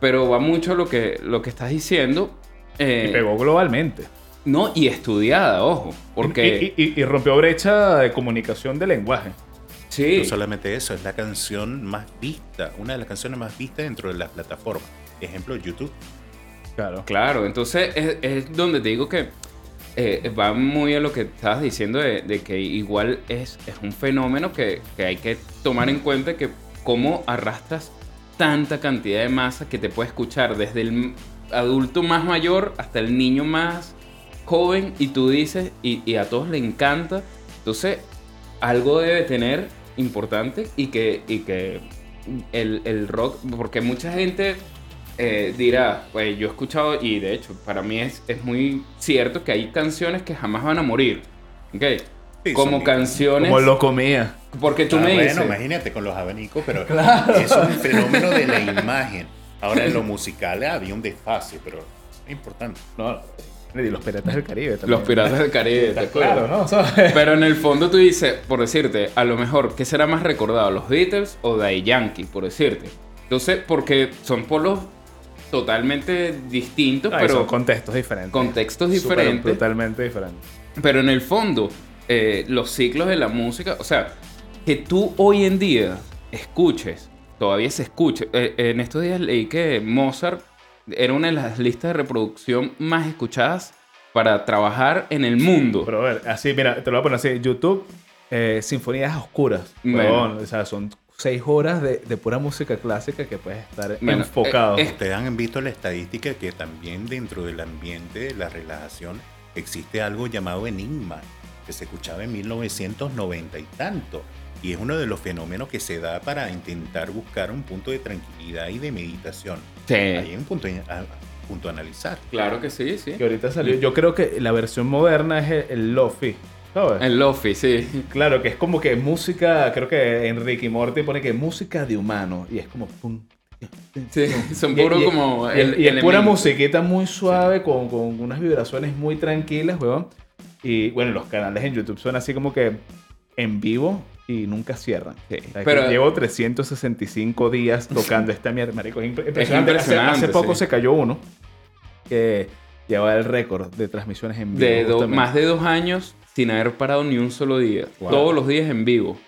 pero va mucho lo que, lo que estás diciendo. eh, Y pegó globalmente. No, y estudiada, ojo. Porque. Y, y- y rompió brecha de comunicación de lenguaje. sí. No solamente eso, es la canción más vista, una de las canciones más vistas dentro de las plataformas. Ejemplo, YouTube. Claro. Claro, entonces es, es donde te digo que eh, va muy a lo que estabas diciendo de, de que igual es, es un fenómeno que, que hay que tomar en cuenta que cómo arrastras tanta cantidad de masa que te puede escuchar desde el adulto más mayor hasta el niño más joven y tú dices y, y a todos le encanta. Entonces algo debe tener importante y que, y que el, el rock, porque mucha gente eh, dirá, pues yo he escuchado, y de hecho, para mí es, es muy cierto que hay canciones que jamás van a morir. ¿ok? Sí, Como canciones. Como lo comía. Porque tú Ah, me bueno, dices. imagínate con los abanicos, pero es un fenómeno de la imagen. Ahora en lo musical había un desfase, pero es importante. No, y los piratas del Caribe también. Los piratas del Caribe, ¿te acuerdas? claro, ¿no? Pero en el fondo tú dices, por decirte, a lo mejor, ¿qué será más recordado? ¿Los Beatles o Daddy Yankee? Por decirte. Entonces, porque son polos totalmente distintos, pero son contextos diferentes. contextos diferentes. Totalmente diferentes. Pero en el fondo, eh, los ciclos de la música, o sea, que tú hoy en día escuches, todavía se escuche. eh, en estos días leí que Mozart era una de las listas de reproducción más escuchadas para trabajar en el mundo. Pero a ver, así, mira, te lo voy a poner así. YouTube, eh, Sinfonías Oscuras. Bueno. O sea, son seis horas de, de pura música clásica que puedes estar Bueno, enfocado. eh, es- Ustedes han visto la estadística que también dentro del ambiente de la relajación existe algo llamado enigma, que se escuchaba en 1990 y tanto. Y es uno de los fenómenos que se da para intentar buscar un punto de tranquilidad y de meditación. Sí. Ahí hay un punto a, punto a analizar. Claro que sí, sí. que ahorita salió. Yo creo que la versión moderna es el, el Lofi. ¿Sabes? El Lofi, sí. Claro, que es como que música, creo que Enrique Morty pone que música de humano. Y es como... pum, Sí, son puro y- como... y- el- y es pura musiquita muy suave, con, con unas vibraciones muy tranquilas, weón. Y bueno, los canales en YouTube son así como que en vivo, y nunca cierran. pero llevo 365 días tocando esta mierda, marico. Es impresionante. hace, poco se cayó uno que lleva el récord de transmisiones en vivo. De más de dos años sin haber parado ni un solo día. Todos los días en vivo.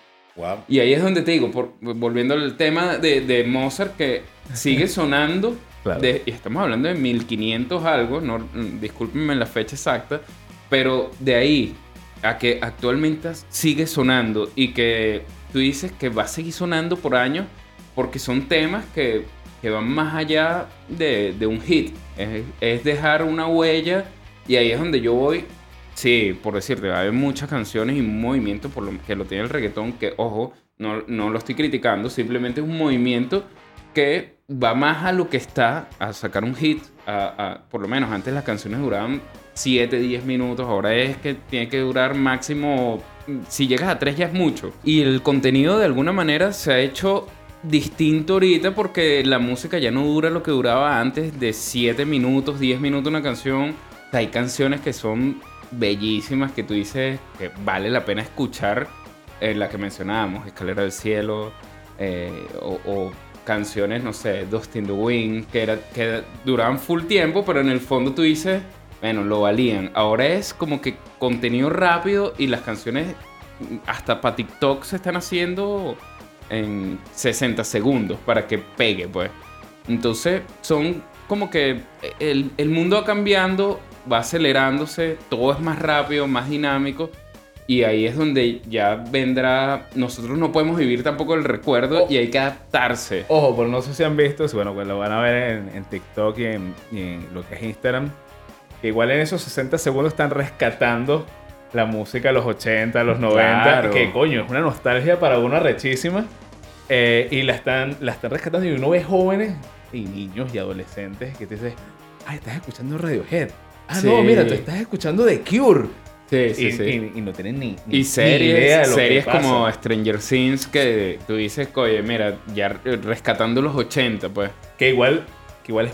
Y ahí es donde te digo, por, volviendo al tema de, Mozart, que sigue sonando. y estamos hablando de 1500 algo, no, discúlpenme la fecha exacta, pero de ahí a que actualmente sigue sonando y que tú dices que va a seguir sonando por años porque son temas que, que van más allá de, de un hit. Es, es, dejar una huella y ahí es donde yo voy. Sí, por decirte, hay muchas canciones y un movimiento por lo que lo tiene el reggaetón que, ojo, no, no lo estoy criticando, simplemente es un movimiento que va más a lo que está, a sacar un hit. A, por lo menos antes las canciones duraban 7, 10 minutos, ahora es que tiene que durar máximo, si llegas a 3 ya es mucho. Y el contenido de alguna manera se ha hecho distinto ahorita porque la música ya no dura lo que duraba antes de 7 minutos, 10 minutos una canción. Hay canciones que son bellísimas que tú dices que vale la pena escuchar, eh, la que mencionábamos, Escalera del Cielo, eh, o, canciones, no sé, Dust in the Wind, que, era, que duraban full tiempo, pero en el fondo tú dices, bueno, lo valían. Ahora es como que contenido rápido y las canciones hasta para TikTok se están haciendo en 60 segundos para que pegue, pues. Entonces son como que el, el mundo va cambiando, va acelerándose, todo es más rápido, más dinámico. Y ahí es donde ya vendrá. Nosotros no podemos vivir tampoco el recuerdo y hay que adaptarse. Ojo, pero no sé si han visto, bueno, pues lo van a ver en, TikTok y y en, lo que es Instagram igual en esos 60 segundos están rescatando la música de los 80, los 90, que coño, es una nostalgia para uno rechísima. Eh, y la están, la están rescatando y uno ve jóvenes y niños y adolescentes que te dicen, ay, estás escuchando Radiohead. Ah, no, mira, tú estás escuchando The Cure. Sí, sí, sí. Y, no tienen ni, y series, idea de lo series como Stranger Things que tú dices, oye, mira, ya rescatando los 80, pues. Que igual, que igual es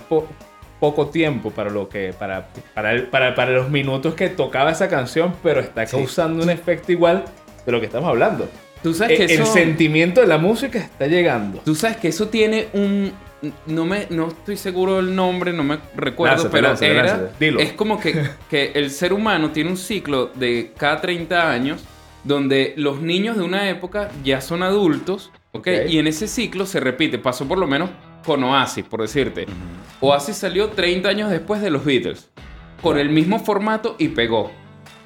poco tiempo para lo que para, para, para, para los minutos que tocaba esa canción, pero está causando un efecto igual de lo que estamos hablando. Tú sabes que el, sentimiento de la música está llegando. Tú sabes que eso tiene un no me no estoy seguro del nombre, no me recuerdo, pero era, es como que, que el ser humano tiene un ciclo de cada 30 años donde los niños de una época ya son adultos, ¿ok? Y en ese ciclo se repite, pasó por lo menos con Oasis, por decirte. Oasis salió 30 años después de los Beatles, con el mismo formato y pegó.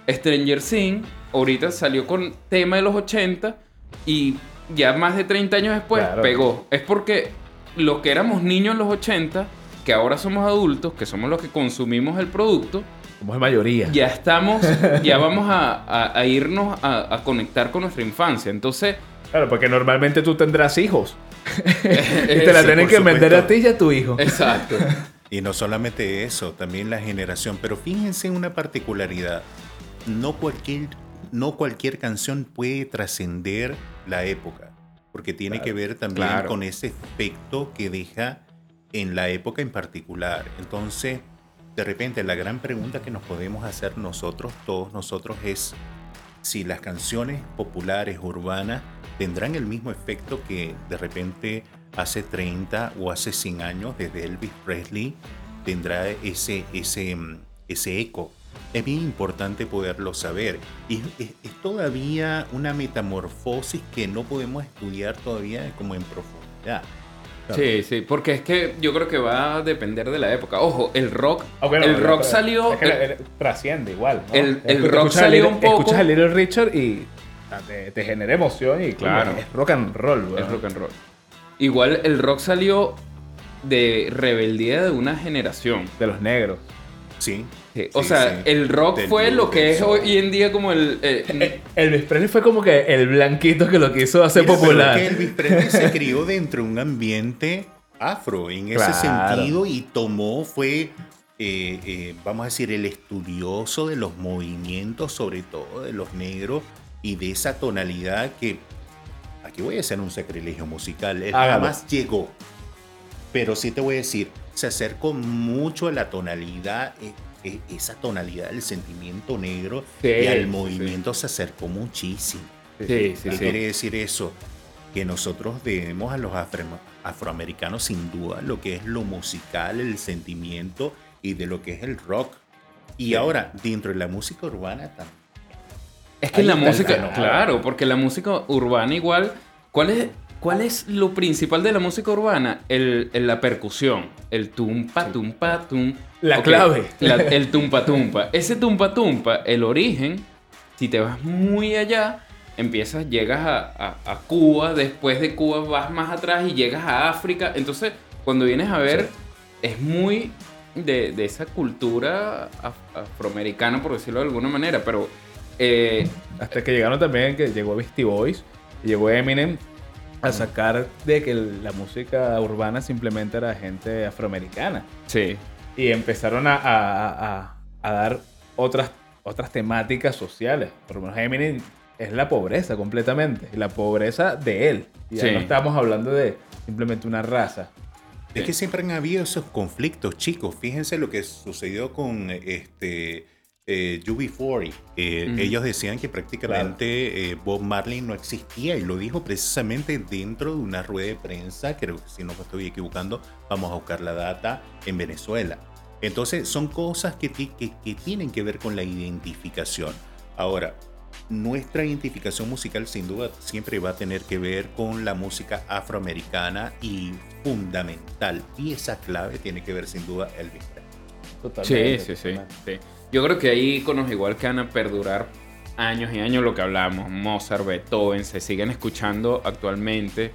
Stranger Things ahorita salió con tema de los 80 y ya más de 30 años después pegó. Es porque los que éramos niños en los 80, que ahora somos adultos, que somos los que consumimos el producto, somos mayoría. Ya estamos, ya vamos a, irnos a, a, conectar con nuestra infancia. Entonces. Claro, porque normalmente tú tendrás hijos. y te la tienen que vender a ti y a tu hijo. Exacto. Y no solamente eso, también la generación. Pero fíjense en una particularidad. No cualquier, no cualquier canción puede trascender la época. Porque tiene que ver también con ese efecto que deja en la época en particular. Entonces, de repente, la gran pregunta que nos podemos hacer nosotros, todos nosotros, es si las canciones populares urbanas tendrán el mismo efecto que de repente hace 30 o hace 100 años desde Elvis Presley tendrá ese, ese, ese eco. Es bien importante poderlo saber. Y es, todavía una metamorfosis que no podemos estudiar todavía como en profundidad. Sí, sí, porque es que yo creo que va a depender de la época. Ojo, el rock, ah, el rock salió... trasciende igual. El, rock salió un poco... Escuchas a Little Richard y te, genera emoción y claro, es rock and roll. Es rock and roll. Igual el rock salió de rebeldía de una generación. De los negros. Sí. O sea, el rock fue lo que es hoy en día como el... Eh, eh, Elvis Presley fue como que el blanquito que lo quiso hacer popular. Que Elvis Presley se crió dentro de un ambiente afro en ese sentido y tomó, fue, eh, vamos a decir, el estudioso de los movimientos, sobre todo de los negros y de esa tonalidad que, aquí voy a hacer un sacrilegio musical, él jamás llegó. Pero sí te voy a decir, se acercó mucho a la tonalidad, esa tonalidad del sentimiento negro y al movimiento se acercó muchísimo. Sí, sí, ¿Qué quiere decir eso? Que nosotros debemos a los afroamericanos sin duda lo que es lo musical, el sentimiento y de lo que es el rock. Y ahora, dentro de la música urbana también. Es que la música, claro, porque la música urbana igual, ¿cuál es, ¿cuál es lo principal de la música urbana? El, la percusión, el tumpa, tumpa, tum. La clave. el tumpa, tumpa. Ese tumpa, tumpa, el origen, si te vas muy allá, empiezas, llegas a, Cuba, después de Cuba vas más atrás y llegas a África. Entonces, cuando vienes a ver, es muy de, esa cultura afroamericana, por decirlo de alguna manera, pero... Eh, Hasta que llegaron también, que llegó Beastie Boys, llegó Eminem a sacar de que la música urbana simplemente era gente afroamericana. Sí. Y empezaron a, a, a dar otras, otras temáticas sociales. Por lo menos Eminem es la pobreza completamente. La pobreza de él. Y ya no estamos hablando de simplemente una raza. Es que siempre han habido esos conflictos, chicos. Fíjense lo que sucedió con este eh, UB40. Ellos decían que prácticamente eh, Bob Marley no existía y lo dijo precisamente dentro de una rueda de prensa, creo que si no me estoy equivocando, vamos a buscar la data en Venezuela. Entonces son cosas que, que, que tienen que ver con la identificación. Ahora, nuestra identificación musical sin duda siempre va a tener que ver con la música afroamericana y fundamental, pieza clave tiene que ver sin duda el Presley. Sí, sí, sí, sí. Yo creo que hay iconos igual que van a perdurar años y años lo que hablamos. Mozart, Beethoven, se siguen escuchando actualmente.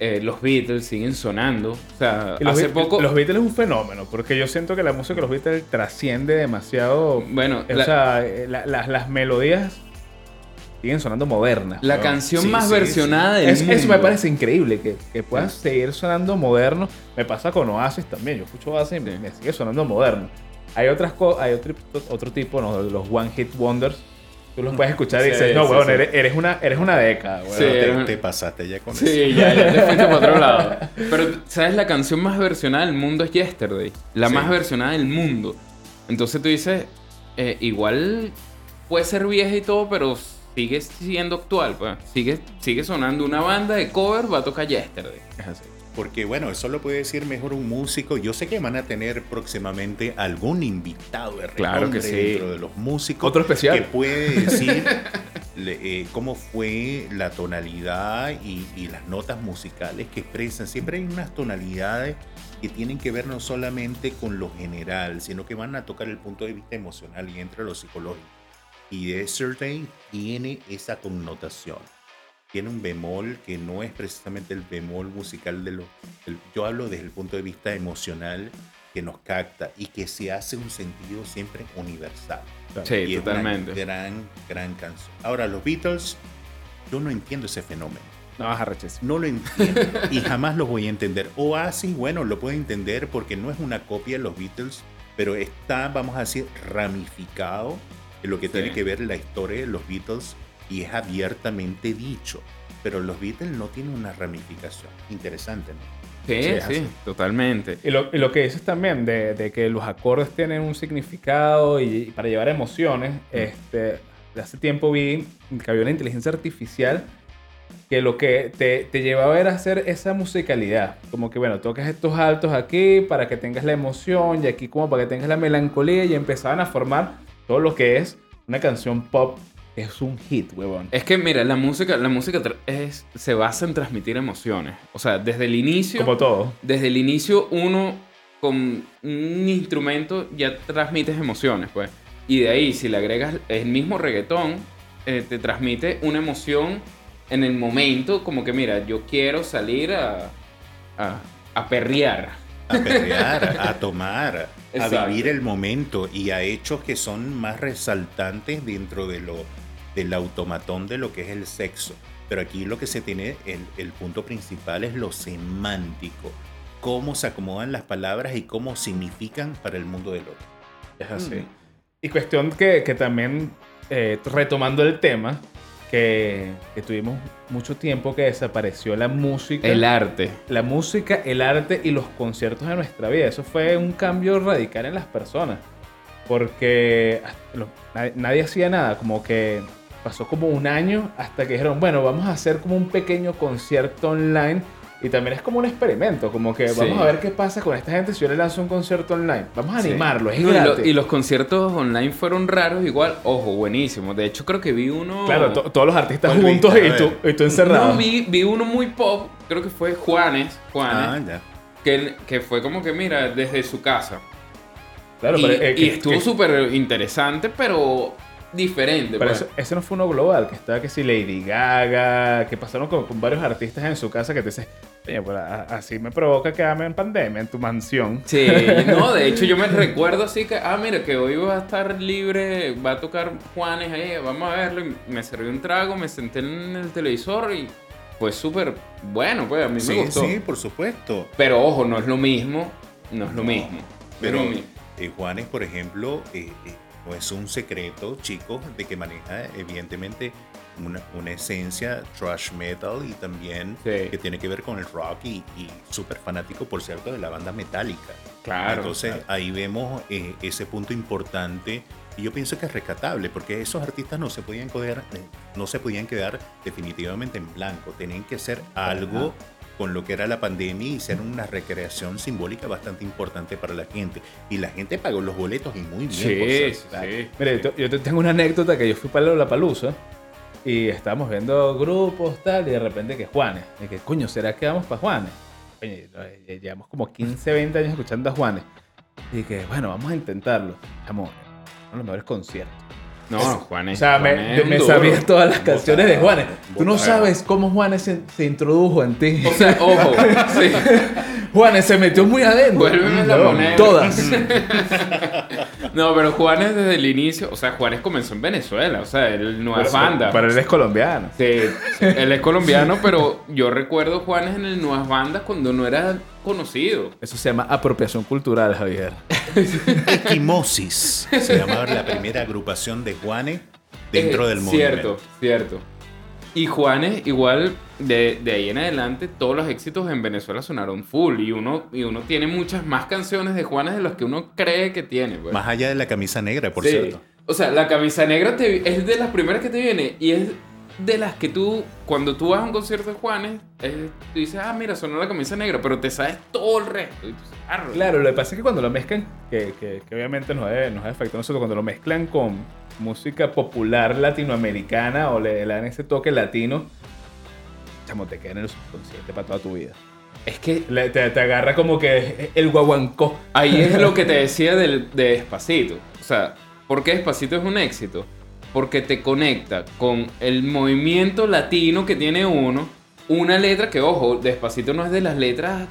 Eh, los Beatles siguen sonando. O sea, hace poco. Los Beatles es un fenómeno, porque yo siento que la música de los Beatles trasciende demasiado. Bueno, o sea, eh, las melodías siguen sonando modernas. La canción más versionada del mundo. Eso me parece increíble, que, que puedan seguir sonando moderno. Me pasa con Oasis también. Yo escucho Oasis y me, sigue sonando moderno. Hay otras hay otro, otro tipo, ¿no? los One Hit Wonders. Tú los puedes escuchar y dices, no, weón, eres, una, eres una década, weón. Te, te, pasaste ya con eso. Sí, ya, ya te fuiste para otro lado. Pero, ¿sabes? La canción más versionada del mundo es Yesterday. La más versionada del mundo. Entonces tú dices, eh, igual puede ser vieja y todo, pero sigue siendo actual, pues. Sigue, sigue sonando una banda de cover, va a tocar Yesterday. Porque bueno, eso lo puede decir mejor un músico. Yo sé que van a tener próximamente algún invitado de claro que sí. dentro de los músicos. Otro especial. Que puede decir eh, cómo fue la tonalidad y, y, las notas musicales que expresan. Siempre hay unas tonalidades que tienen que ver no solamente con lo general, sino que van a tocar el punto de vista emocional y entre lo psicológico y Yesterday tiene esa connotación. Tiene un bemol que no es precisamente el bemol musical de lo... yo hablo desde el punto de vista emocional que nos capta y que se hace un sentido siempre universal. Sí, y totalmente. Es una gran, gran canción. Ahora, los Beatles, yo no entiendo ese fenómeno. No, arreches. No lo entiendo y jamás lo voy a entender. Oasis, bueno, lo puedo entender porque no es una copia de los Beatles, pero está, vamos a decir, ramificado lo que tiene que ver la historia de los Beatles y es abiertamente dicho. Pero los Beatles no tienen una ramificación. Interesante, ¿no? Sí, sí, totalmente. Y lo, y lo, que dices también de, de, que los acordes tienen un significado y, para llevar emociones, este, hace tiempo vi que había una inteligencia artificial que lo que te, te llevaba era hacer esa musicalidad. Como que, bueno, tocas estos altos aquí para que tengas la emoción y aquí como para que tengas la melancolía y empezaban a formar todo lo que es una canción pop es un hit, huevón. Es que mira, la música, la música es, se basa en transmitir emociones. O sea, desde el inicio. Como todo. Desde el inicio, uno con un instrumento ya transmites emociones, pues. Y de ahí, si le agregas el mismo reggaetón, eh, te transmite una emoción en el momento, como que mira, yo quiero salir a, a, a perrear a perrear, a tomar, a vivir el momento y a hechos que son más resaltantes dentro de lo, del automatón de lo que es el sexo. Pero aquí lo que se tiene, el, el punto principal es lo semántico, cómo se acomodan las palabras y cómo significan para el mundo del otro. Es así. Mm. Y cuestión que, que también, eh, retomando el tema, que, tuvimos mucho tiempo que desapareció la música. El arte. La música, el arte y los conciertos de nuestra vida. Eso fue un cambio radical en las personas. Porque nadie, hacía nada. Como que pasó como un año hasta que dijeron, bueno, vamos a hacer como un pequeño concierto online. Y también es como un experimento, como que Sí. vamos a ver qué pasa con esta gente si yo le lanzo un concierto online. Vamos a Sí. animarlo, es No, y, lo- gratis. y los conciertos online fueron raros, igual, ojo, buenísimo. De hecho, creo que vi uno. Claro, to- todos los artistas ¿Cuál juntos y tú, y tú encerrado. No, vi, vi uno muy pop, creo que fue Juanes, Ah, Juanes, ya. que, que fue como que, mira, desde su casa. Claro, y, pero, eh, y que- estuvo que- súper interesante, pero diferente. Pero pues. eso- ese no fue uno global, que estaba que si Lady Gaga, que pasaron con, con varios artistas en su casa que te dicen, oye, pues así me provoca quedarme en pandemia, en tu mansión. Sí, no, de hecho yo me recuerdo así que, ah, mira, que hoy va a estar libre, va a tocar Juanes ahí, vamos a verlo. Y me serví un trago, me senté en el televisor y fue súper bueno, pues a mí me Sí, gustó. sí, por supuesto. Pero ojo, no es lo mismo, no es lo No, mismo. Pero no es lo mismo. eh, Juanes, por ejemplo, eh, eh, no es un secreto, chicos, de que maneja evidentemente una, una esencia trash metal y también Sí. que tiene que ver con el rock y, y súper fanático, por cierto, de la banda metálica. Claro. Entonces claro. ahí vemos eh, ese punto importante y yo pienso que es rescatable porque esos artistas no se podían quedar, eh, no se podían quedar definitivamente en blanco, tenían que hacer algo con lo que era la pandemia y ser una recreación simbólica bastante importante para la gente. Y la gente pagó los boletos y muy bien. Sí, por sí. Mira, yo, te- yo te tengo una anécdota que yo fui para la Palusa y estábamos viendo grupos tal y de repente que Juanes. Y que, coño, ¿será que vamos para Juanes? Eh, llevamos como 15, 20 años escuchando a Juanes. Y que, bueno, vamos a intentarlo. Vamos, uno de los mejores conciertos. No, O Juanes. sea, me, Juanes me sabía todas las canciones de Juanes. Tú no sabes cómo Juanes se, se introdujo en ti. O sea, ojo, sí. Juanes se metió muy adentro. Vuélveme a poner. Todas. No, pero Juanes desde el inicio, o sea, Juanes comenzó en Venezuela, o sea, él no es banda. Pero él es colombiano. Sí, sí, él es colombiano, pero yo recuerdo Juanes en el Nuevas Bandas cuando no era conocido. Eso se llama apropiación cultural, Javier. Equimosis se llamaba la primera agrupación de Juanes dentro Eh, del movimiento. Cierto, cierto. Y Juanes, igual, de, de ahí en adelante, todos los éxitos en Venezuela sonaron full. Y uno, y uno tiene muchas más canciones de Juanes de las que uno cree que tiene. pues. Más allá de la camisa negra, por Sí. cierto. O sea, la camisa negra te- es de las primeras que te viene y es de las que tú, cuando tú vas a un concierto de Juanes, es- tú dices, ah, mira, sonó la camisa negra, pero te sabes todo el resto. Y tú. Claro, lo que pasa es que cuando lo mezclan, que, que- que obviamente nos ha, nos ha afectado a nosotros, cuando lo mezclan con música popular latinoamericana o le, dan ese toque latino, chamo, te queda en el subconsciente para toda tu vida. Es que Le- te, te agarra como que el guaguancó. ahí es lo que te decía del, de Despacito. O sea, ¿por qué Despacito es un éxito? Porque te conecta con el movimiento latino que tiene uno. Una letra que, ojo, Despacito no es de las letras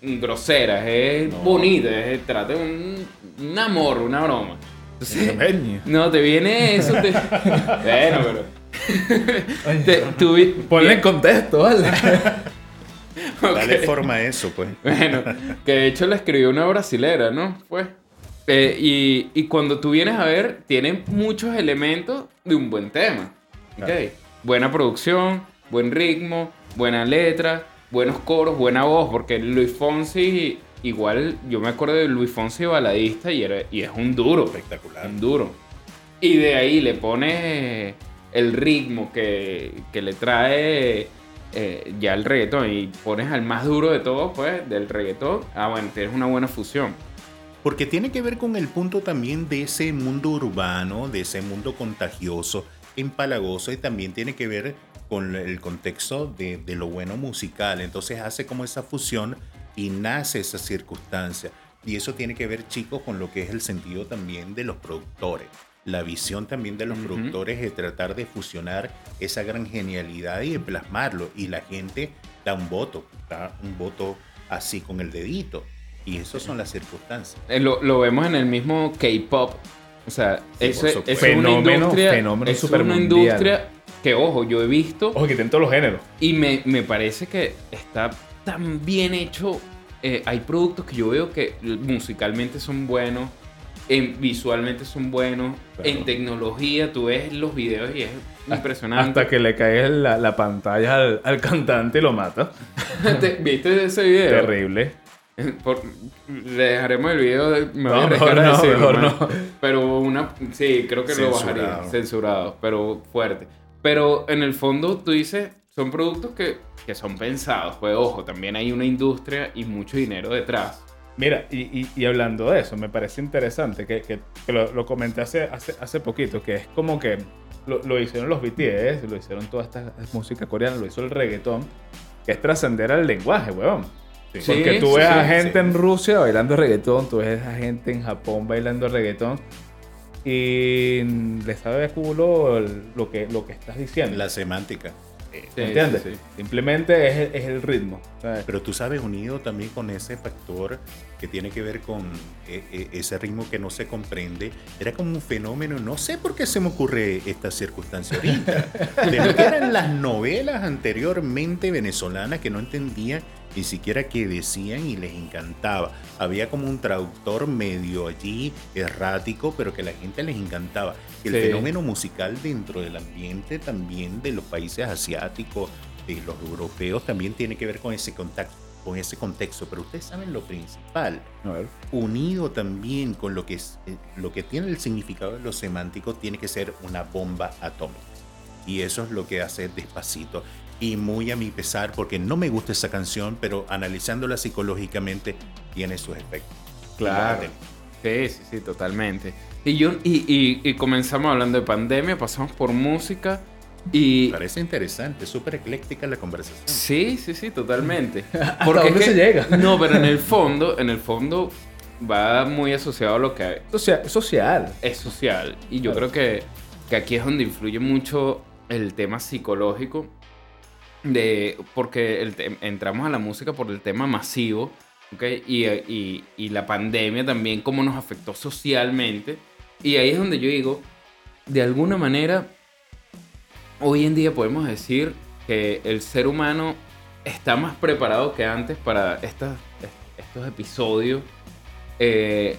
groseras, es No. bonita, es, trata de un, un amor, una broma. Entonces, no, te viene eso. Te... bueno, pero. te- tú Ponle en contexto, ¿vale? Dale Ok. forma a eso, pues. Bueno, que de hecho la escribió una brasilera, ¿no? Pues. Eh, y, y cuando tú vienes a ver, tiene muchos elementos de un buen tema. ¿ok? Claro. Buena producción, buen ritmo, buena letra, buenos coros, buena voz, porque Luis Fonsi, igual yo me acuerdo de Luis Fonsi baladista y, era, y es un duro, Espectacular. un duro. Y de ahí le pones el ritmo que, que le trae eh, ya el reggaetón y pones al más duro de todos, pues, del reggaetón. Ah, bueno, tienes una buena fusión. Porque tiene que ver con el punto también de ese mundo urbano, de ese mundo contagioso, empalagoso, y también tiene que ver con el contexto de, de lo bueno musical. Entonces hace como esa fusión y nace esa circunstancia. Y eso tiene que ver, chicos, con lo que es el sentido también de los productores. La visión también de los productores es tratar de fusionar esa gran genialidad y de plasmarlo. Y la gente da un voto, da un voto así con el dedito. Y esas son las circunstancias. Eh, lo, lo vemos en el mismo K-pop. O sea, Sí, eso es, es una Fenómeno- industria. fenómeno es una industria que, ojo, yo he visto Ojo, que tienen todos los géneros. y me, me parece que está tan bien hecho. Eh, hay productos que yo veo que musicalmente son buenos, en, visualmente son buenos, Claro. en tecnología tú ves los videos y es impresionante. Hasta que le cae la, la pantalla al, al cantante y lo mata. Te- ¿Viste ese video? Terrible. le dejaremos el video. De, me voy a mejor no, mejor no. Pero una. Sí, creo que lo bajaría. Censurado, pero fuerte. Pero en el fondo, tú dices, son productos que, que son pensados. Pues ojo, también hay una industria y mucho dinero detrás. Mira, y, y, hablando de eso, me parece interesante que, que, lo, lo, comenté hace, hace, hace poquito, que es como que lo, lo hicieron los BTS, lo hicieron toda esta música coreana, lo hizo el reggaetón, que es trascender al lenguaje, weón. Porque tú ves a gente en Rusia bailando reggaetón, tú ves a gente en Japón bailando reggaetón y le sabe a culo lo que, lo que estás diciendo. La semántica. ¿Entiendes? Simplemente es, es, el ritmo. Pero tú sabes, unido también con ese factor que tiene que ver con e, e, ese ritmo que no se comprende, era como un fenómeno, no sé por qué se me ocurre esta circunstancia ahorita, de lo que eran las novelas anteriormente venezolanas que no entendían ni siquiera que decían y les encantaba. Había como un traductor medio allí errático, pero que a la gente les encantaba. El fenómeno musical dentro del ambiente también de los países asiáticos, de los europeos, también tiene que ver con ese contacto con ese contexto, pero ustedes saben lo principal, unido también con lo que, es, eh, lo que tiene el significado de lo semántico, tiene que ser una bomba atómica. Y eso es lo que hace despacito y muy a mi pesar porque no me gusta esa canción, pero analizándola psicológicamente tiene sus efectos. Claro. Sí, sí, sí, totalmente. Y, yo, y, y, comenzamos hablando de pandemia, pasamos por música y... Parece interesante, súper ecléctica la conversación. Sí, sí, sí, totalmente. Porque ¿Hasta se llega? No, pero en el fondo, en el fondo va muy asociado a lo que... Social. social. Es social. Y yo creo que, que aquí es donde influye mucho el tema psicológico de, porque entramos a la música por el tema masivo, ¿okay? y, y, la pandemia también, cómo nos afectó socialmente. Y ahí es donde yo digo, de alguna manera, hoy en día podemos decir que el ser humano está más preparado que antes para estas, estos episodios. Eh,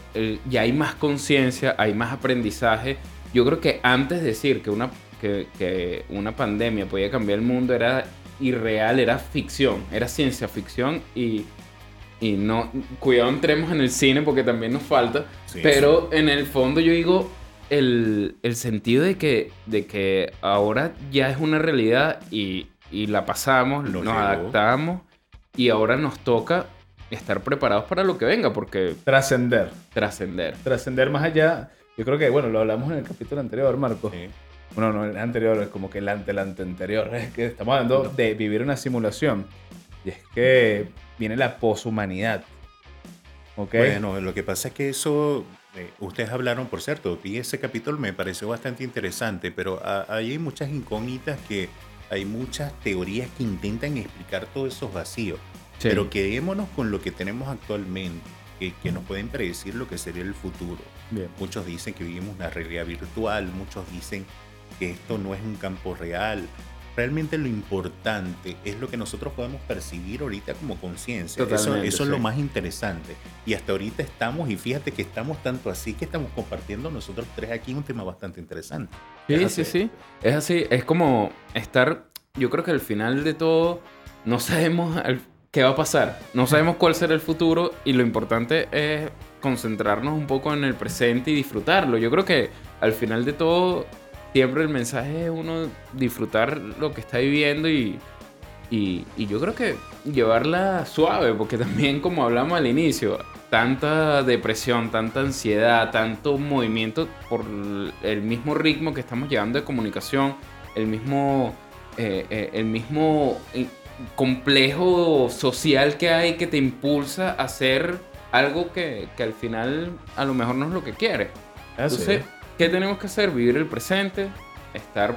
ya hay más conciencia, hay más aprendizaje. Yo creo que antes de decir que una, que una pandemia podía cambiar el mundo era irreal, era ficción, era ciencia ficción y, y no, cuidado entremos en el cine porque también nos falta, pero en el fondo yo digo el, el, sentido de que, de que ahora ya es una realidad y, y la pasamos, nos, adaptamos y ahora nos toca estar preparados para lo que venga porque... Trascender. Trascender. Trascender más allá. Yo creo que, bueno, lo hablamos en el capítulo anterior, Marco. Sí bueno, no, el anterior, es como que el ante, el ante anterior. Es que estamos hablando de vivir una simulación. Y es que viene la poshumanidad. ¿Okay? Bueno, lo que pasa es que eso, eh, ustedes hablaron, por cierto, y ese capítulo me pareció bastante interesante, pero hay muchas incógnitas que hay muchas teorías que intentan explicar todos esos vacíos. Pero quedémonos con lo que tenemos actualmente, que, que, nos pueden predecir lo que sería el futuro. Bien. Muchos dicen que vivimos una realidad virtual, muchos dicen que esto no es un campo real. Realmente lo importante es lo que nosotros podemos percibir ahorita como conciencia. Eso, eso es lo más interesante. Y hasta ahorita estamos, y fíjate que estamos tanto así que estamos compartiendo nosotros tres aquí un tema bastante interesante. Sí, sí, sí. Es así. Es como estar, yo creo que al final de todo, no sabemos qué va a pasar. No sabemos cuál será el futuro y lo importante es concentrarnos un poco en el presente y disfrutarlo. Yo creo que al final de todo siempre el mensaje es uno disfrutar lo que está viviendo y, y, yo creo que llevarla suave, porque también como hablamos al inicio, tanta depresión, tanta ansiedad, tanto movimiento por el mismo ritmo que estamos llevando de comunicación, el mismo, eh, eh, el mismo eh, complejo social que hay que te impulsa a hacer algo que, que al final a lo mejor no es lo que quieres. Entonces, ¿Qué tenemos que hacer? Vivir el presente, estar,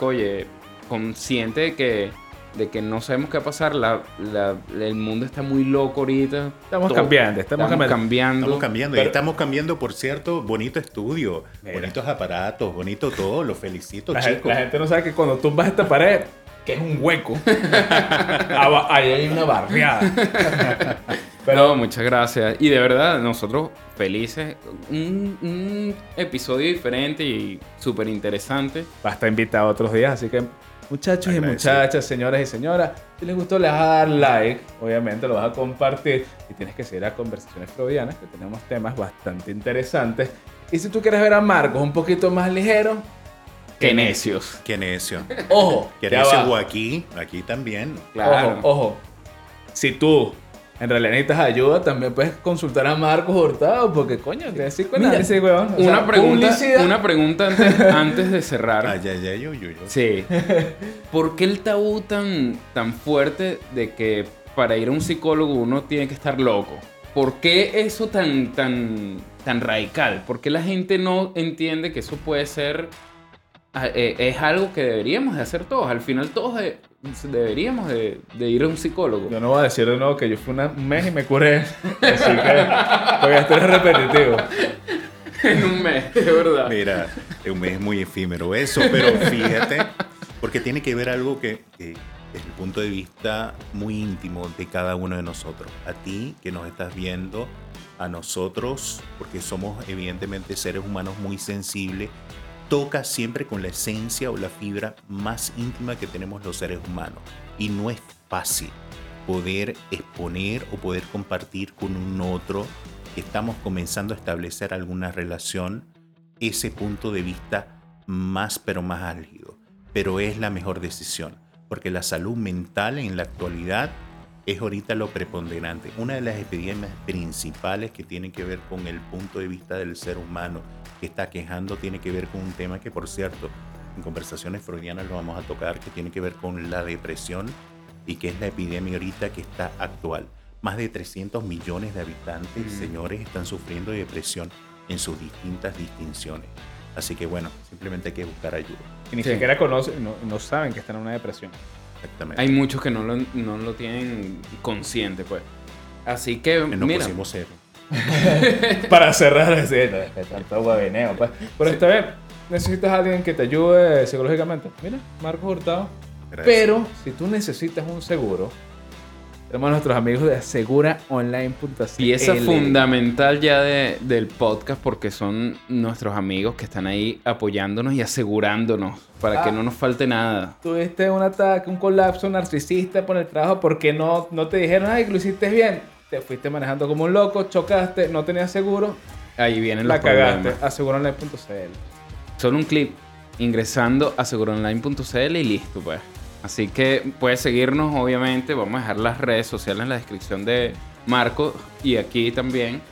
oye, consciente de que, de que no sabemos qué va a pasar. La, el mundo está muy loco ahorita. Estamos cambiando, estamos, cambiando. Estamos cambiando. y estamos cambiando, por cierto, bonito estudio, bonitos aparatos, bonito todo. Los felicito, la chicos. la gente no sabe que cuando tumbas esta pared, que es un hueco, ahí hay una barriada. Pero muchas gracias. Y de verdad, nosotros felices. Un, episodio diferente y súper interesante. Va a estar invitado otros días, así que Muchachos y muchachas, señoras y señoras, si les gustó, les vas a dar like. Obviamente lo vas a compartir. Y tienes que seguir a Conversaciones Freudianas, que tenemos temas bastante interesantes. Y si tú quieres ver a Marcos un poquito más ligero, Qué necios. Qué necio. Ojo. Qué ya necio va. o aquí, aquí también. Claro. Ojo, ojo. Si tú en realidad necesitas ayuda, también puedes consultar a Marcos Hurtado, porque coño, que Mira, ese weón. O sea, Una pregunta, publicidad. una pregunta antes, antes de cerrar. Ay, ay, ay, uy, uy, uy. Sí. ¿Por qué el tabú tan, tan fuerte de que para ir a un psicólogo uno tiene que estar loco? ¿Por qué eso tan, tan, tan radical? ¿Por qué la gente no entiende que eso puede ser... ah, eh, es algo que deberíamos de hacer todos. Al final todos de- deberíamos de, de ir a un psicólogo. Yo no voy a decir de nuevo que yo fui un mes y me curé. Así que, porque esto es repetitivo. en un mes, de verdad. Mira, es un mes muy efímero eso, pero fíjate, porque tiene que ver algo que, que desde el punto de vista muy íntimo de cada uno de nosotros. A ti que nos estás viendo, a nosotros, porque somos evidentemente seres humanos muy sensibles, toca siempre con la esencia o la fibra más íntima que tenemos los seres humanos. Y no es fácil poder exponer o poder compartir con un otro que estamos comenzando a establecer alguna relación ese punto de vista más pero más álgido. Pero es la mejor decisión, porque la salud mental en la actualidad es ahorita lo preponderante. Una de las epidemias principales que tienen que ver con el punto de vista del ser humano que está quejando tiene que ver con un tema que, por cierto, en conversaciones freudianas lo vamos a tocar, que tiene que ver con la depresión y que es la epidemia ahorita que está actual. Más de 300 millones de habitantes, Mm. señores, están sufriendo de depresión en sus distintas distinciones. Así que bueno, simplemente hay que buscar ayuda. Y ni Sí. siquiera conocen, no, no saben que están en una depresión. Exactamente. Hay muchos que no lo, no lo tienen consciente, pues. Así que, Nos mira, pusimos cero. Para cerrar ese que tanto guabineo, pues. Pero esta vez necesitas a alguien que te ayude psicológicamente. Mira, Marcos Hurtado. Gracias. Pero si tú necesitas un seguro, tenemos a nuestros amigos de aseguraonline.cl. pieza fundamental ya de- del podcast porque son nuestros amigos que están ahí apoyándonos y asegurándonos para que Ah. no nos falte nada. Tuviste un ataque, un colapso narcisista por el trabajo porque no, no te dijeron, ay, que lo hiciste bien. Te fuiste manejando como un loco, chocaste, no tenías seguro, Ahí vienen la los cagaste. problemas. Aseguraonline.cl. Solo un clip ingresando a seguronline.cl y listo, pues. Así que puedes seguirnos, obviamente. Vamos a dejar las redes sociales en la descripción de Marco y aquí también.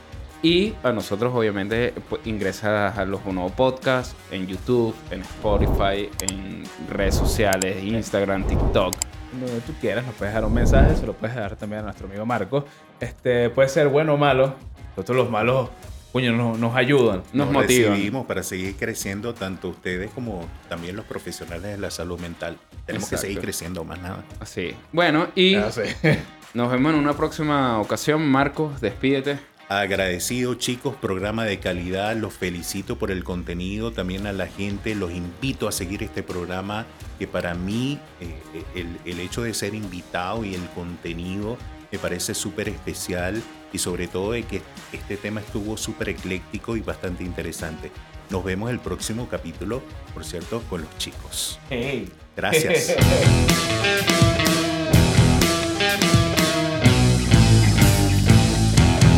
Y a nosotros, obviamente, pues, ingresa a los nuevos podcasts en YouTube, en Spotify, en redes sociales, Instagram, TikTok. donde tú quieras, nos puedes dejar un mensaje, se lo puedes dar también a nuestro amigo Marco. Este, puede ser bueno o malo. Nosotros los malos, coño, nos, nos ayudan. Nos Nos motivan. recibimos para seguir creciendo, tanto ustedes como también los profesionales de la salud mental. Tenemos Exacto. que seguir creciendo, más nada. Así. Bueno, y nos vemos en una próxima ocasión. Marcos, despídete. Agradecido chicos, programa de calidad, los felicito por el contenido, también a la gente, los invito a seguir este programa que para mí eh, el, el hecho de ser invitado y el contenido me parece súper especial y sobre todo de que este tema estuvo súper ecléctico y bastante interesante. Nos vemos el próximo capítulo, por cierto, con los chicos. Hey. Gracias.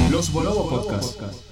Los Bonobo Podcast.